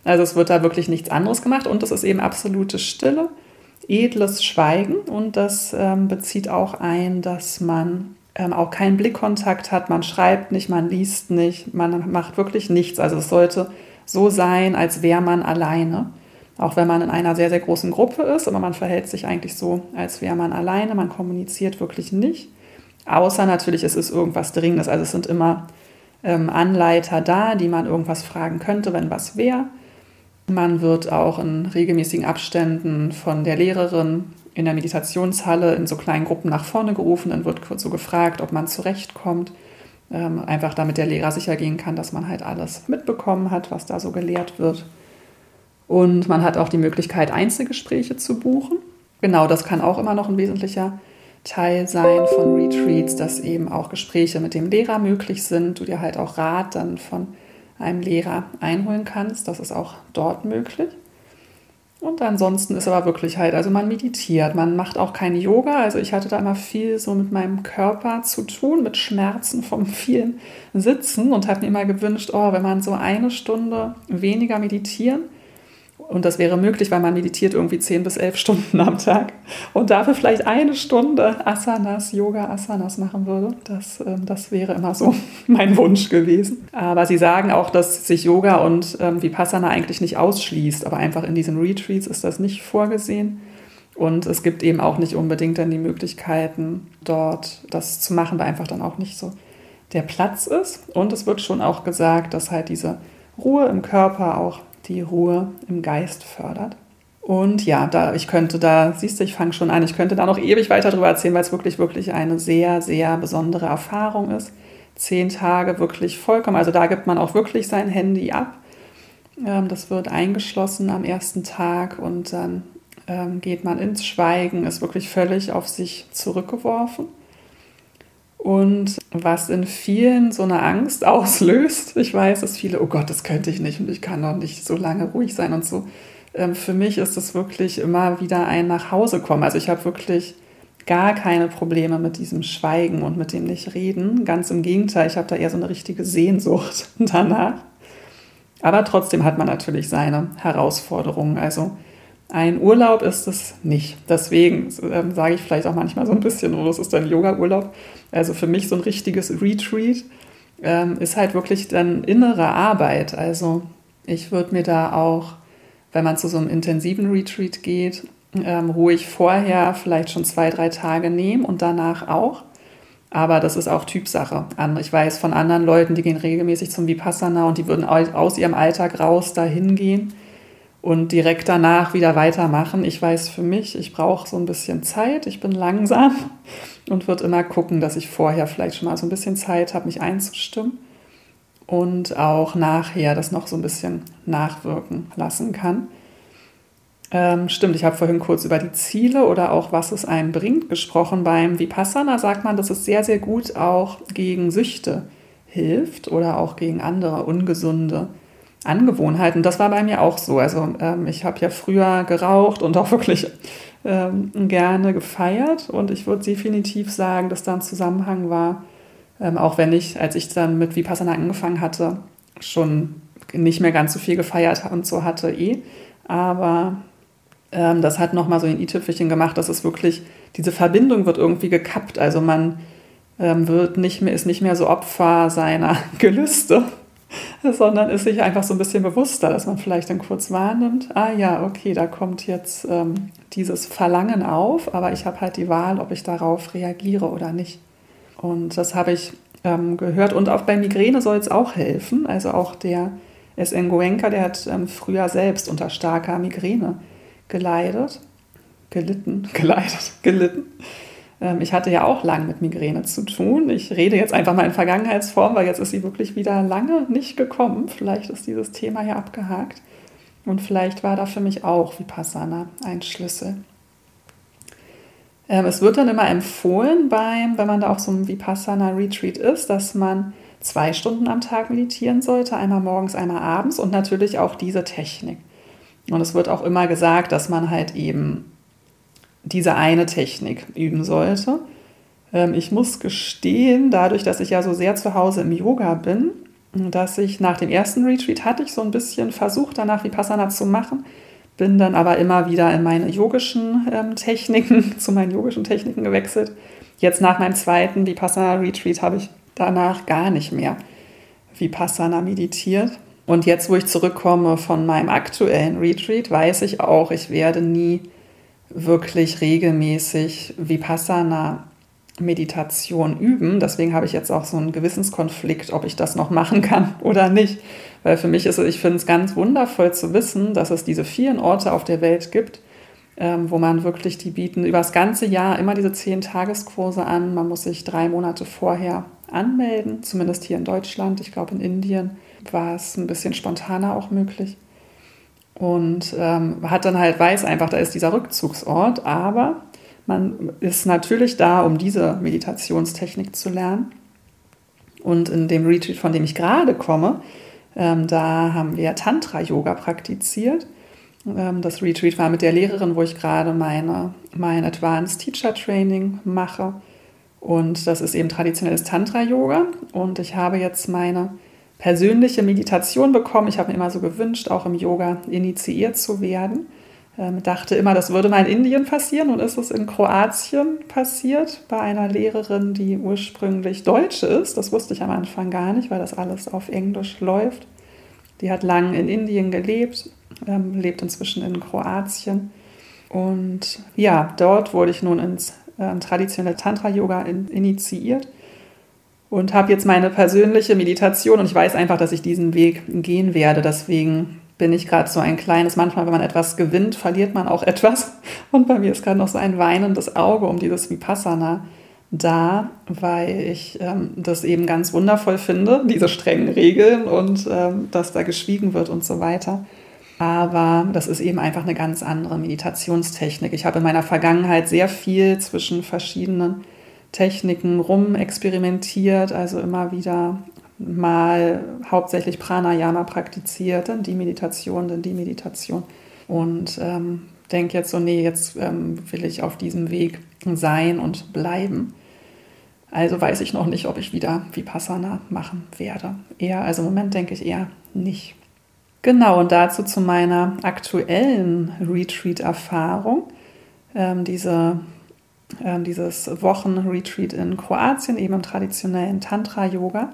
Also es wird da wirklich nichts anderes gemacht und es ist eben absolute Stille, edles Schweigen und das ähm, bezieht auch ein, dass man ähm, auch keinen Blickkontakt hat, man schreibt nicht, man liest nicht, man macht wirklich nichts. Also es sollte so sein, als wäre man alleine. Auch wenn man in einer sehr, sehr großen Gruppe ist, aber man verhält sich eigentlich so, als wäre man alleine, man kommuniziert wirklich nicht. Außer natürlich, es ist irgendwas Dringendes. Also es sind immer ähm, Anleiter da, die man irgendwas fragen könnte, wenn was wäre. Man wird auch in regelmäßigen Abständen von der Lehrerin in der Meditationshalle in so kleinen Gruppen nach vorne gerufen. Dann wird so gefragt, ob man zurechtkommt. Ähm, einfach damit der Lehrer sicher gehen kann, dass man halt alles mitbekommen hat, was da so gelehrt wird. Und man hat auch die Möglichkeit, Einzelgespräche zu buchen. Genau, das kann auch immer noch ein wesentlicher Teil sein von Retreats, dass eben auch Gespräche mit dem Lehrer möglich sind, du dir halt auch Rat dann von einem Lehrer einholen kannst. Das ist auch dort möglich. Und ansonsten ist aber wirklich halt, also man meditiert, man macht auch kein Yoga. Also ich hatte da immer viel so mit meinem Körper zu tun, mit Schmerzen vom [laughs] vielen Sitzen und habe mir immer gewünscht, oh, wenn man so eine Stunde weniger meditieren und das wäre möglich, weil man meditiert irgendwie 10 bis 11 Stunden am Tag und dafür vielleicht eine Stunde Asanas, Yoga Asanas machen würde. Das, äh, das wäre immer so [laughs] mein Wunsch gewesen. Aber sie sagen auch, dass sich Yoga und ähm, Vipassana eigentlich nicht ausschließt, aber einfach in diesen Retreats ist das nicht vorgesehen. Und es gibt eben auch nicht unbedingt dann die Möglichkeiten, dort das zu machen, weil einfach dann auch nicht so der Platz ist. Und es wird schon auch gesagt, dass halt diese Ruhe im Körper auch die Ruhe im Geist fördert. Und ja, da ich könnte da, siehst du, ich fange schon an, ich könnte da noch ewig weiter drüber erzählen, weil es wirklich, wirklich eine sehr, sehr besondere Erfahrung ist. Zehn Tage wirklich vollkommen, also da gibt man auch wirklich sein Handy ab. Ähm, das wird eingeschlossen am ersten Tag und dann ähm, geht man ins Schweigen, ist wirklich völlig auf sich zurückgeworfen. Und was in vielen so eine Angst [laughs] auslöst, ich weiß, dass viele, oh Gott, das könnte ich nicht und ich kann doch nicht so lange ruhig sein und so. Ähm, für mich ist es wirklich immer wieder ein Nachhausekommen. Also ich habe wirklich gar keine Probleme mit diesem Schweigen und mit dem Nicht-Reden. Ganz im Gegenteil, ich habe da eher so eine richtige Sehnsucht [laughs] danach. Aber trotzdem hat man natürlich seine Herausforderungen. Also ein Urlaub ist es nicht. Deswegen ähm, sage ich vielleicht auch manchmal so ein bisschen, oh, das ist ein Yoga-Urlaub. Also für mich so ein richtiges Retreat ähm, ist halt wirklich dann innere Arbeit. Also ich würde mir da auch, wenn man zu so einem intensiven Retreat geht, ähm, ruhig vorher vielleicht schon zwei, drei Tage nehmen und danach auch. Aber das ist auch Typsache. Ich weiß von anderen Leuten, die gehen regelmäßig zum Vipassana und die würden aus ihrem Alltag raus dahin gehen und direkt danach wieder weitermachen. Ich weiß für mich, ich brauche so ein bisschen Zeit, ich bin langsam und würde immer gucken, dass ich vorher vielleicht schon mal so ein bisschen Zeit habe, mich einzustimmen und auch nachher das noch so ein bisschen nachwirken lassen kann. Ähm, stimmt, ich habe vorhin kurz über die Ziele oder auch was es einem bringt gesprochen. Beim Vipassana sagt man, dass es sehr, sehr gut auch gegen Süchte hilft oder auch gegen andere ungesunde Angewohnheiten. Das war bei mir auch so. Also ähm, ich habe ja früher geraucht und auch wirklich ähm, gerne gefeiert. Und ich würde definitiv sagen, dass da ein Zusammenhang war, ähm, auch wenn ich, als ich dann mit Vipassana angefangen hatte, schon nicht mehr ganz so viel gefeiert und so hatte eh. Aber ähm, das hat nochmal so ein i-Tüpfelchen gemacht, dass es wirklich, diese Verbindung wird irgendwie gekappt. Also man ähm, wird nicht mehr, ist nicht mehr so Opfer seiner [laughs] Gelüste, [laughs] sondern ist sich einfach so ein bisschen bewusster, dass man vielleicht dann kurz wahrnimmt, ah ja, okay, da kommt jetzt ähm, dieses Verlangen auf, aber ich habe halt die Wahl, ob ich darauf reagiere oder nicht. Und das habe ich ähm, gehört. Und auch bei Migräne soll es auch helfen. Also auch der S.N. Goenka, der hat ähm, früher selbst unter starker Migräne geleidet, gelitten, [laughs] geleidet, gelitten. Ähm, ich hatte ja auch lang mit Migräne zu tun. Ich rede jetzt einfach mal in Vergangenheitsform, weil jetzt ist sie wirklich wieder lange nicht gekommen. Vielleicht ist dieses Thema ja abgehakt. Und vielleicht war da für mich auch Vipassana ein Schlüssel. Ähm, es wird dann immer empfohlen, beim, wenn man da auf so einem Vipassana-Retreat ist, dass man zwei Stunden am Tag meditieren sollte, einmal morgens, einmal abends und natürlich auch diese Technik. Und es wird auch immer gesagt, dass man halt eben diese eine Technik üben sollte. Ähm, ich muss gestehen, dadurch, dass ich ja so sehr zu Hause im Yoga bin, dass ich nach dem ersten Retreat hatte ich so ein bisschen versucht, danach Vipassana zu machen, bin dann aber immer wieder in meine yogischen ähm, Techniken, [laughs] zu meinen yogischen Techniken gewechselt jetzt nach meinem zweiten Vipassana Retreat habe ich danach gar nicht mehr Vipassana meditiert. Und jetzt, wo ich zurückkomme von meinem aktuellen Retreat, weiß ich auch, ich werde nie wirklich regelmäßig Vipassana Meditation üben. Deswegen habe ich jetzt auch so einen Gewissenskonflikt, ob ich das noch machen kann [laughs] oder nicht. Weil für mich ist es, ich finde es ganz wundervoll zu wissen, dass es diese vielen Orte auf der Welt gibt, ähm, wo man wirklich, die bieten über das ganze Jahr immer diese zehn Tageskurse an. Man muss sich drei Monate vorher anmelden, zumindest hier in Deutschland. Ich glaube, in Indien war es ein bisschen spontaner auch möglich. Und ähm, hat dann halt, weiß einfach, da ist dieser Rückzugsort, aber man ist natürlich da, um diese Meditationstechnik zu lernen. Und in dem Retreat, von dem ich gerade komme, ähm, da haben wir Tantra-Yoga praktiziert. Ähm, das Retreat war mit der Lehrerin, wo ich gerade meine, mein Advanced Teacher Training mache. Und das ist eben traditionelles Tantra-Yoga. Und ich habe jetzt meine persönliche Meditation bekommen. Ich habe mir immer so gewünscht, auch im Yoga initiiert zu werden. Ähm, dachte immer, das würde mal in Indien passieren und ist es in Kroatien passiert bei einer Lehrerin, die ursprünglich Deutsche ist. Das wusste ich am Anfang gar nicht, weil das alles auf Englisch läuft. Die hat lange in Indien gelebt, ähm, lebt inzwischen in Kroatien. Und ja, dort wurde ich nun ins äh, traditionelle Tantra-Yoga in, initiiert und habe jetzt meine persönliche Meditation und ich weiß einfach, dass ich diesen Weg gehen werde. Deswegen bin ich gerade so ein kleines, manchmal, wenn man etwas gewinnt, verliert man auch [laughs] etwas. Und bei mir ist gerade noch so ein weinendes Auge um dieses Vipassana da, weil ich ähm, das eben ganz wundervoll finde, diese strengen Regeln und ähm, dass da geschwiegen wird und so weiter. Aber das ist eben einfach eine ganz andere Meditationstechnik. Ich habe in meiner Vergangenheit sehr viel zwischen verschiedenen Techniken rumexperimentiert, also immer wieder mal hauptsächlich Pranayama praktiziert, dann die Meditation, dann die Meditation. Und ähm, denke jetzt so, nee, jetzt ähm, will ich auf diesem Weg sein und bleiben. Also weiß ich noch nicht, ob ich wieder Vipassana machen werde. Eher, also im Moment denke ich eher nicht. Genau, und dazu zu meiner aktuellen Retreat-Erfahrung. Ähm, diese, ähm, dieses Wochenretreat in Kroatien, eben im traditionellen Tantra-Yoga.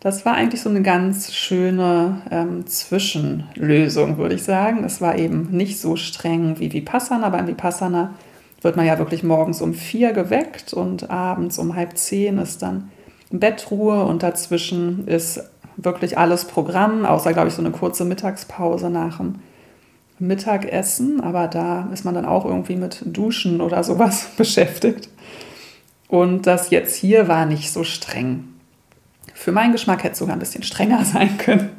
Das war eigentlich so eine ganz schöne ähm, Zwischenlösung, würde ich sagen. Es war eben nicht so streng wie Vipassana, aber in Vipassana wird man ja wirklich morgens um vier geweckt und abends um halb zehn ist dann Bettruhe und dazwischen ist wirklich alles Programm, außer, glaube ich, so eine kurze Mittagspause nach dem Mittagessen. Aber da ist man dann auch irgendwie mit Duschen oder sowas [laughs] beschäftigt. Und das jetzt hier war nicht so streng. Für meinen Geschmack hätte es sogar ein bisschen strenger [laughs] sein können.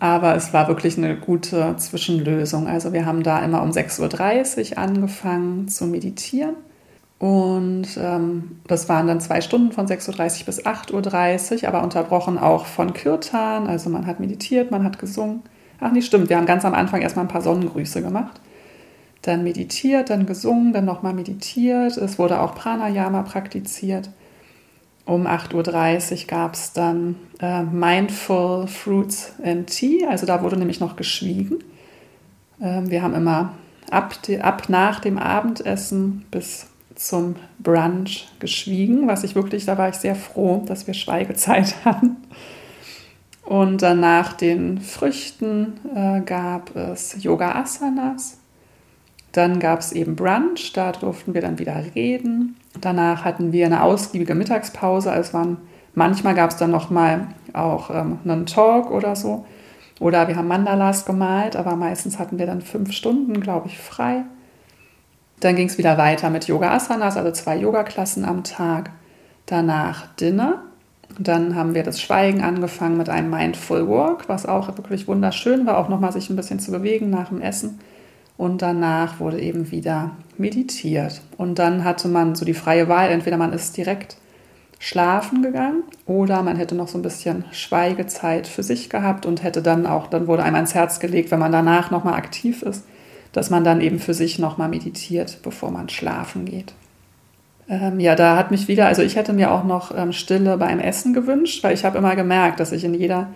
Aber es war wirklich eine gute Zwischenlösung. Also wir haben da immer um 6.30 Uhr angefangen zu meditieren. Und ähm, das waren dann zwei Stunden von 6.30 Uhr bis 8.30 Uhr, aber unterbrochen auch von Kirtan. Also man hat meditiert, man hat gesungen. Ach nee, stimmt, wir haben ganz am Anfang erstmal ein paar Sonnengrüße gemacht. Dann meditiert, dann gesungen, dann nochmal meditiert. Es wurde auch Pranayama praktiziert. Um 8.30 Uhr gab es dann äh, Mindful Fruits and Tea, also da wurde nämlich noch geschwiegen. Ähm, wir haben immer ab, die, ab nach dem Abendessen bis zum Brunch geschwiegen, was ich wirklich, da war ich sehr froh, dass wir Schweigezeit [laughs] hatten. Und dann nach den Früchten äh, gab es Yoga Asanas. Dann gab es eben Brunch, da durften wir dann wieder reden. Danach hatten wir eine ausgiebige Mittagspause. Also waren, manchmal gab es dann nochmal auch ähm, einen Talk oder so. Oder wir haben Mandalas gemalt, aber meistens hatten wir dann fünf Stunden, glaube ich, frei. Dann ging es wieder weiter mit Yoga Asanas, also zwei Yoga-Klassen am Tag. Danach Dinner. Dann haben wir das Schweigen angefangen mit einem Mindful Walk, was auch wirklich wunderschön war, auch nochmal sich ein bisschen zu bewegen nach dem Essen. Und danach wurde eben wieder meditiert. Und dann hatte man so die freie Wahl, entweder man ist direkt schlafen gegangen oder man hätte noch so ein bisschen Schweigezeit für sich gehabt und hätte dann auch, dann wurde einem ans Herz gelegt, wenn man danach nochmal aktiv ist, dass man dann eben für sich nochmal meditiert, bevor man schlafen geht. Ähm, ja, da hat mich wieder, also ich hätte mir auch noch ähm, Stille beim Essen gewünscht, weil ich habe immer gemerkt, dass ich in jeder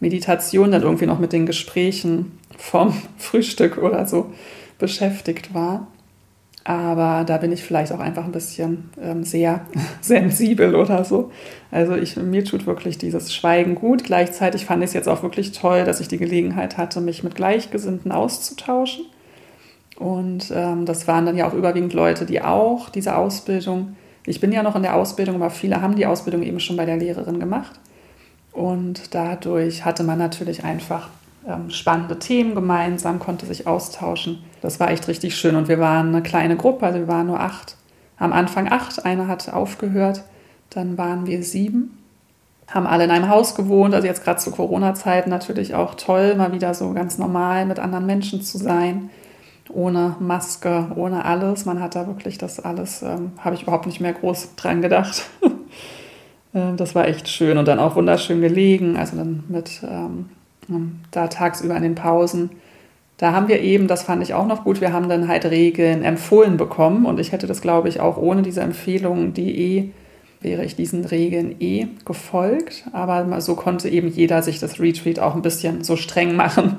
Meditation dann irgendwie noch mit den Gesprächen vom [laughs] Frühstück oder so beschäftigt war. Aber da bin ich vielleicht auch einfach ein bisschen ähm, sehr [laughs] sensibel oder so. Also ich, mir tut wirklich dieses Schweigen gut. Gleichzeitig fand ich es jetzt auch wirklich toll, dass ich die Gelegenheit hatte, mich mit Gleichgesinnten auszutauschen. Und ähm, das waren dann ja auch überwiegend Leute, die auch diese Ausbildung, ich bin ja noch in der Ausbildung, aber viele haben die Ausbildung eben schon bei der Lehrerin gemacht. Und dadurch hatte man natürlich einfach ähm, spannende Themen gemeinsam, konnte sich austauschen. Das war echt richtig schön. Und wir waren eine kleine Gruppe, also wir waren nur acht. Am Anfang acht, einer hat aufgehört, dann waren wir sieben, haben alle in einem Haus gewohnt. Also jetzt gerade zu Corona-Zeiten natürlich auch toll, mal wieder so ganz normal mit anderen Menschen zu sein ohne Maske, ohne alles. Man hat da wirklich das alles, ähm, habe ich überhaupt nicht mehr groß dran gedacht. [laughs] äh, das war echt schön und dann auch wunderschön gelegen, also dann mit ähm, ähm, da tagsüber in den Pausen. Da haben wir eben, das fand ich auch noch gut, wir haben dann halt Regeln empfohlen bekommen und ich hätte das, glaube ich, auch ohne diese Empfehlungen, die eh wäre ich diesen Regeln eh gefolgt. Aber so konnte eben jeder sich das Retreat auch ein bisschen so streng machen,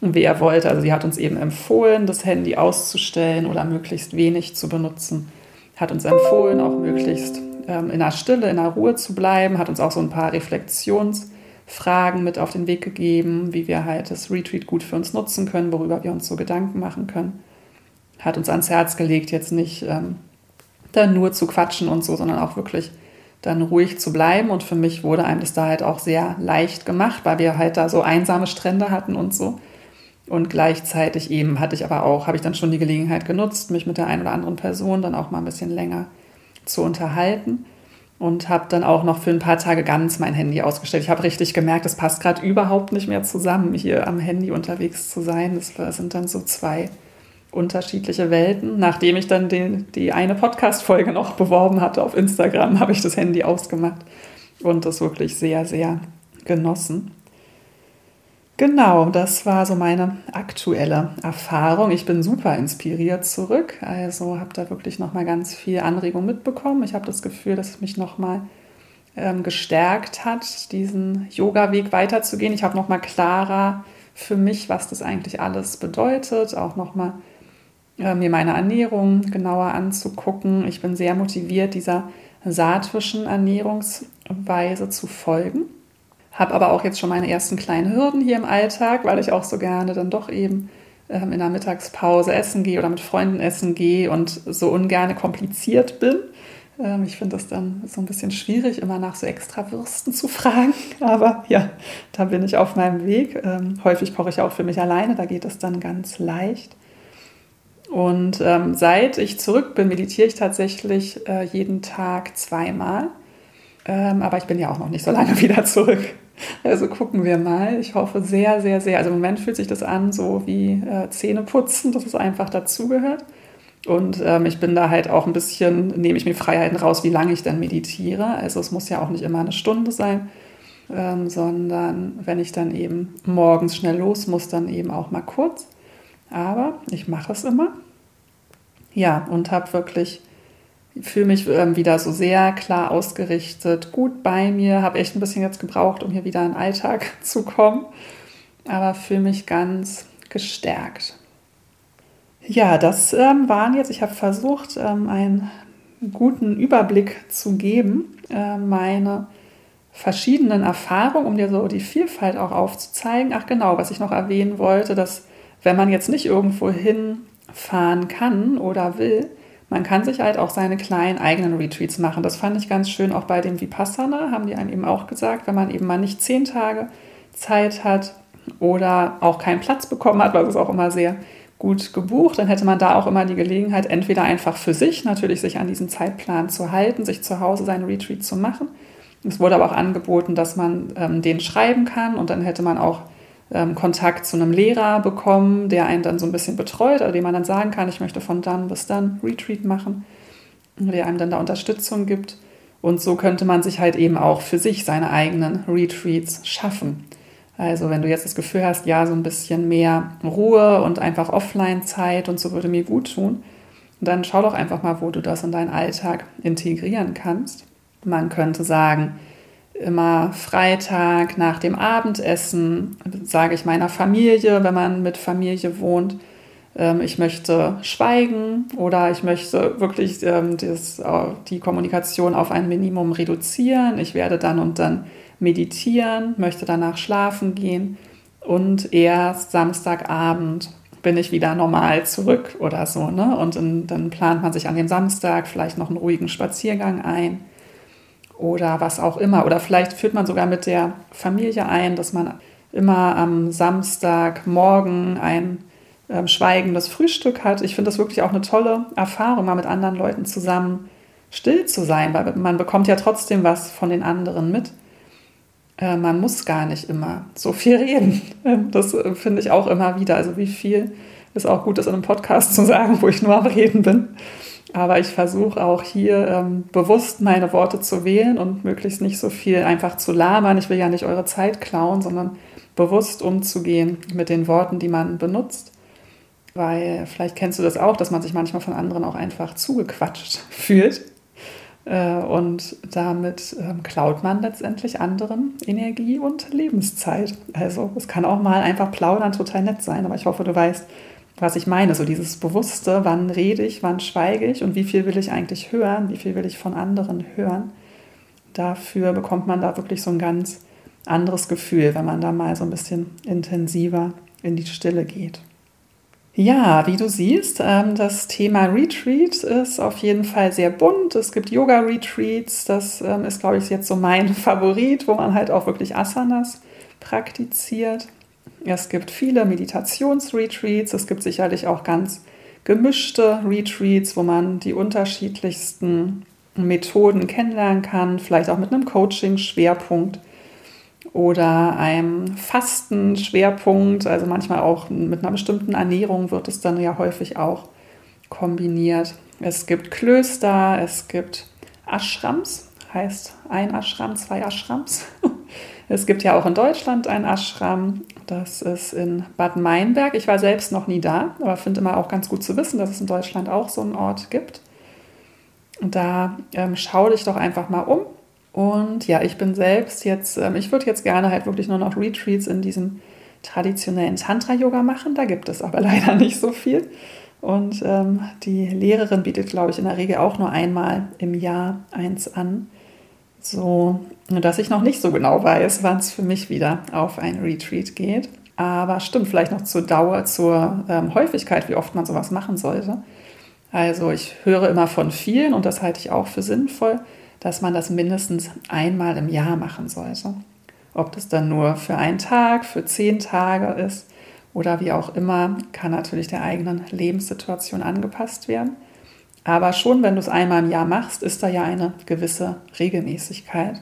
wie er wollte. Also sie hat uns eben empfohlen, das Handy auszustellen oder möglichst wenig zu benutzen. Hat uns empfohlen, auch möglichst ähm, in der Stille, in der Ruhe zu bleiben. Hat uns auch so ein paar Reflexionsfragen mit auf den Weg gegeben, wie wir halt das Retreat gut für uns nutzen können, worüber wir uns so Gedanken machen können. Hat uns ans Herz gelegt, jetzt nicht ähm, dann nur zu quatschen und so, sondern auch wirklich dann ruhig zu bleiben. Und für mich wurde einem das da halt auch sehr leicht gemacht, weil wir halt da so einsame Strände hatten und so. Und gleichzeitig eben hatte ich aber auch, habe ich dann schon die Gelegenheit genutzt, mich mit der einen oder anderen Person dann auch mal ein bisschen länger zu unterhalten und habe dann auch noch für ein paar Tage ganz mein Handy ausgestellt. Ich habe richtig gemerkt, es passt gerade überhaupt nicht mehr zusammen, hier am Handy unterwegs zu sein. Das sind dann so zwei unterschiedliche Welten. Nachdem ich dann den, die eine Podcast-Folge noch beworben hatte auf Instagram, habe ich das Handy ausgemacht und das wirklich sehr, sehr genossen. Genau, das war so meine aktuelle Erfahrung. Ich bin super inspiriert zurück. Also habe da wirklich noch mal ganz viel Anregung mitbekommen. Ich habe das Gefühl, dass es mich noch mal ähm, gestärkt hat, diesen Yoga-Weg weiterzugehen. Ich habe noch mal klarer für mich, was das eigentlich alles bedeutet. Auch noch mal äh, mir meine Ernährung genauer anzugucken. Ich bin sehr motiviert, dieser saatwischen Ernährungsweise zu folgen. Habe aber auch jetzt schon meine ersten kleinen Hürden hier im Alltag, weil ich auch so gerne dann doch eben ähm, in der Mittagspause essen gehe oder mit Freunden essen gehe und so ungern kompliziert bin. Ähm, ich finde das dann so ein bisschen schwierig, immer nach so extra Würsten zu fragen. [laughs] Aber ja, da bin ich auf meinem Weg. Ähm, häufig koche ich auch für mich alleine, da geht es dann ganz leicht. Und ähm, seit ich zurück bin, meditiere ich tatsächlich äh, jeden Tag zweimal. Ähm, aber ich bin ja auch noch nicht so lange [laughs] wieder zurück. Also gucken wir mal. Ich hoffe sehr, sehr, sehr. Also im Moment fühlt sich das an so wie äh, Zähne putzen, dass es einfach dazugehört. Und ähm, ich bin da halt auch ein bisschen, nehme ich mir Freiheiten raus, wie lange ich dann meditiere. Also es muss ja auch nicht immer eine Stunde sein, ähm, sondern wenn ich dann eben morgens schnell los muss, dann eben auch mal kurz. Aber ich mache es immer. Ja, und habe wirklich, fühle mich ähm, wieder so sehr klar ausgerichtet, gut bei mir, habe echt ein bisschen jetzt gebraucht, um hier wieder in den Alltag [laughs] zu kommen, aber fühle mich ganz gestärkt. Ja, das ähm, waren jetzt, ich habe versucht, ähm, einen guten Überblick zu geben, äh, meine verschiedenen Erfahrungen, um dir so die Vielfalt auch aufzuzeigen. Ach genau, was ich noch erwähnen wollte, dass wenn man jetzt nicht irgendwo hinfahren kann oder will, man kann sich halt auch seine kleinen eigenen Retreats machen. Das fand ich ganz schön, auch bei dem Vipassana haben die einem eben auch gesagt, wenn man eben mal nicht zehn Tage Zeit hat oder auch keinen Platz bekommen hat, weil es auch immer sehr gut gebucht, dann hätte man da auch immer die Gelegenheit, entweder einfach für sich natürlich sich an diesen Zeitplan zu halten, sich zu Hause seinen Retreat zu machen. Es wurde aber auch angeboten, dass man ähm, den schreiben kann und dann hätte man auch Kontakt zu einem Lehrer bekommen, der einen dann so ein bisschen betreut, oder dem man dann sagen kann, ich möchte von dann bis dann Retreat machen, der einem dann da Unterstützung gibt. Und so könnte man sich halt eben auch für sich seine eigenen Retreats schaffen. Also wenn du jetzt das Gefühl hast, ja, so ein bisschen mehr Ruhe und einfach Offline-Zeit und so würde mir gut tun, dann schau doch einfach mal, wo du das in deinen Alltag integrieren kannst. Man könnte sagen, immer Freitag nach dem Abendessen, sage ich meiner Familie, wenn man mit Familie wohnt, ähm, ich möchte schweigen oder ich möchte wirklich ähm, äh, die Kommunikation auf ein Minimum reduzieren. Ich werde dann und dann meditieren, möchte danach schlafen gehen und erst Samstagabend bin ich wieder normal zurück oder so. Ne? Und dann plant man sich an dem Samstag vielleicht noch einen ruhigen Spaziergang ein oder was auch immer. Oder vielleicht führt man sogar mit der Familie ein, dass man immer am Samstagmorgen ein ähm, schweigendes Frühstück hat. Ich finde das wirklich auch eine tolle Erfahrung, mal mit anderen Leuten zusammen still zu sein, weil man bekommt ja trotzdem was von den anderen mit. Äh, man muss gar nicht immer so viel [laughs] reden. Das äh, finde ich auch immer wieder. Also wie viel ist auch gut, das in einem Podcast zu sagen, wo ich nur am Reden bin. Aber ich versuche auch hier ähm, bewusst meine Worte zu wählen und möglichst nicht so viel einfach zu labern. Ich will ja nicht eure Zeit klauen, sondern bewusst umzugehen mit den Worten, die man benutzt. Weil vielleicht kennst du das auch, dass man sich manchmal von anderen auch einfach zugequatscht [laughs] fühlt. Äh, und damit ähm, klaut man letztendlich anderen Energie und Lebenszeit. Also es kann auch mal einfach plaudern total nett sein, aber ich hoffe, du weißt, was ich meine. So dieses Bewusste, wann rede ich, wann schweige ich und wie viel will ich eigentlich hören, wie viel will ich von anderen hören. Dafür bekommt man da wirklich so ein ganz anderes Gefühl, wenn man da mal so ein bisschen intensiver in die Stille geht. Ja, wie du siehst, ähm, das Thema Retreat ist auf jeden Fall sehr bunt. Es gibt Yoga-Retreats, das ähm, ist, glaube ich, jetzt so mein [laughs] Favorit, wo man halt auch wirklich Asanas praktiziert. Es gibt viele Meditationsretreats, es gibt sicherlich auch ganz gemischte Retreats, wo man die unterschiedlichsten Methoden kennenlernen kann, vielleicht auch mit einem Coaching-Schwerpunkt oder einem Fastenschwerpunkt, also manchmal auch mit einer bestimmten Ernährung wird es dann ja häufig auch kombiniert. Es gibt Klöster, es gibt Ashrams, heißt ein Ashram, zwei Ashrams. [laughs] Es gibt ja auch in Deutschland ein Ashram, das ist in Bad Meinberg. Ich war selbst noch nie da, aber finde immer auch ganz gut zu wissen, dass es in Deutschland auch so einen Ort gibt. Und da ähm, schau dich doch einfach mal um und ja, ich bin selbst jetzt, ähm, ich würde jetzt gerne halt wirklich nur noch Retreats in diesem traditionellen Tantra-Yoga machen. Da gibt es aber [laughs] leider nicht so viel. Und ähm, die Lehrerin bietet, glaube ich, in der Regel auch nur einmal im Jahr eins an. So, dass ich noch nicht so genau weiß, wann es für mich wieder auf ein Retreat geht. Aber stimmt, vielleicht noch zur Dauer, zur ähm, Häufigkeit, wie oft man sowas machen sollte. Also ich höre immer von vielen und das halte ich auch für sinnvoll dass man das mindestens einmal im Jahr machen sollte. Ob das dann nur für einen Tag, für zehn Tage ist oder wie auch immer, kann natürlich der eigenen Lebenssituation angepasst werden. Aber schon, wenn du es einmal im Jahr machst, ist da ja eine gewisse Regelmäßigkeit.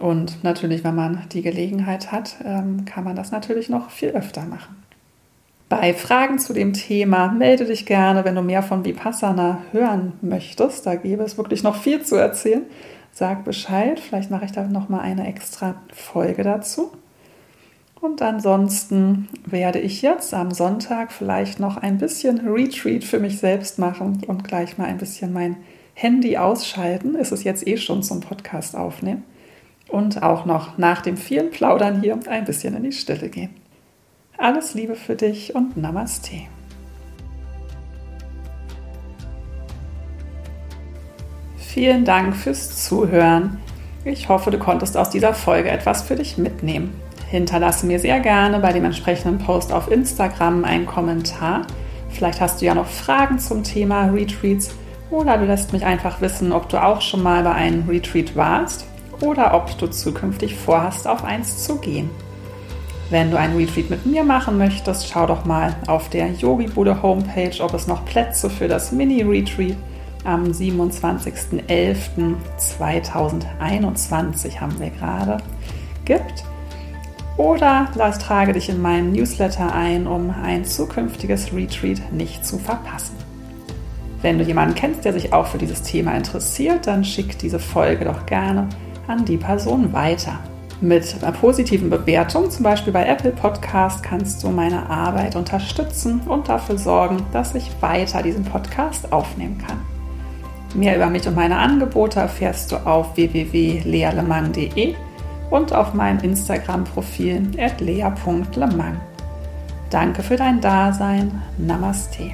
Und natürlich, wenn man die Gelegenheit hat, ähm, kann man das natürlich noch viel öfter machen. Bei Fragen zu dem Thema melde dich gerne, wenn du mehr von Vipassana hören möchtest. Da gäbe es wirklich noch viel zu erzählen. Sag Bescheid, vielleicht mache ich da noch mal eine extra Folge dazu. Und ansonsten werde ich jetzt am Sonntag vielleicht noch ein bisschen Retreat für mich selbst machen und gleich mal ein bisschen mein Handy ausschalten. Ist es jetzt eh schon zum Podcast aufnehmen. Und auch noch nach dem vielen Plaudern hier ein bisschen in die Stille gehen. Alles Liebe für dich und Namaste. Vielen Dank fürs Zuhören. Ich hoffe, du konntest aus dieser Folge etwas für dich mitnehmen. Hinterlasse mir sehr gerne bei dem entsprechenden Post auf Instagram einen Kommentar. Vielleicht hast du ja noch Fragen zum Thema Retreats oder du lässt mich einfach wissen, ob du auch schon mal bei einem Retreat warst oder ob du zukünftig vorhast, auf eins zu gehen. Wenn du ein Retreat mit mir machen möchtest, schau doch mal auf der Yogi Bude Homepage, ob es noch Plätze für das Mini-Retreat am 27.11.2021 haben wir gerade gibt. Oder trage dich in meinen Newsletter ein, um ein zukünftiges Retreat nicht zu verpassen. Wenn du jemanden kennst, der sich auch für dieses Thema interessiert, dann schick diese Folge doch gerne an die Person weiter. Mit einer positiven Bewertung, zum Beispiel bei Apple Podcast, kannst du meine Arbeit unterstützen und dafür sorgen, dass ich weiter diesen Podcast aufnehmen kann. Mehr über mich und meine Angebote erfährst du auf www.lealemang.de und auf meinem Instagram-Profil lea.lemang. Danke für dein Dasein. Namaste.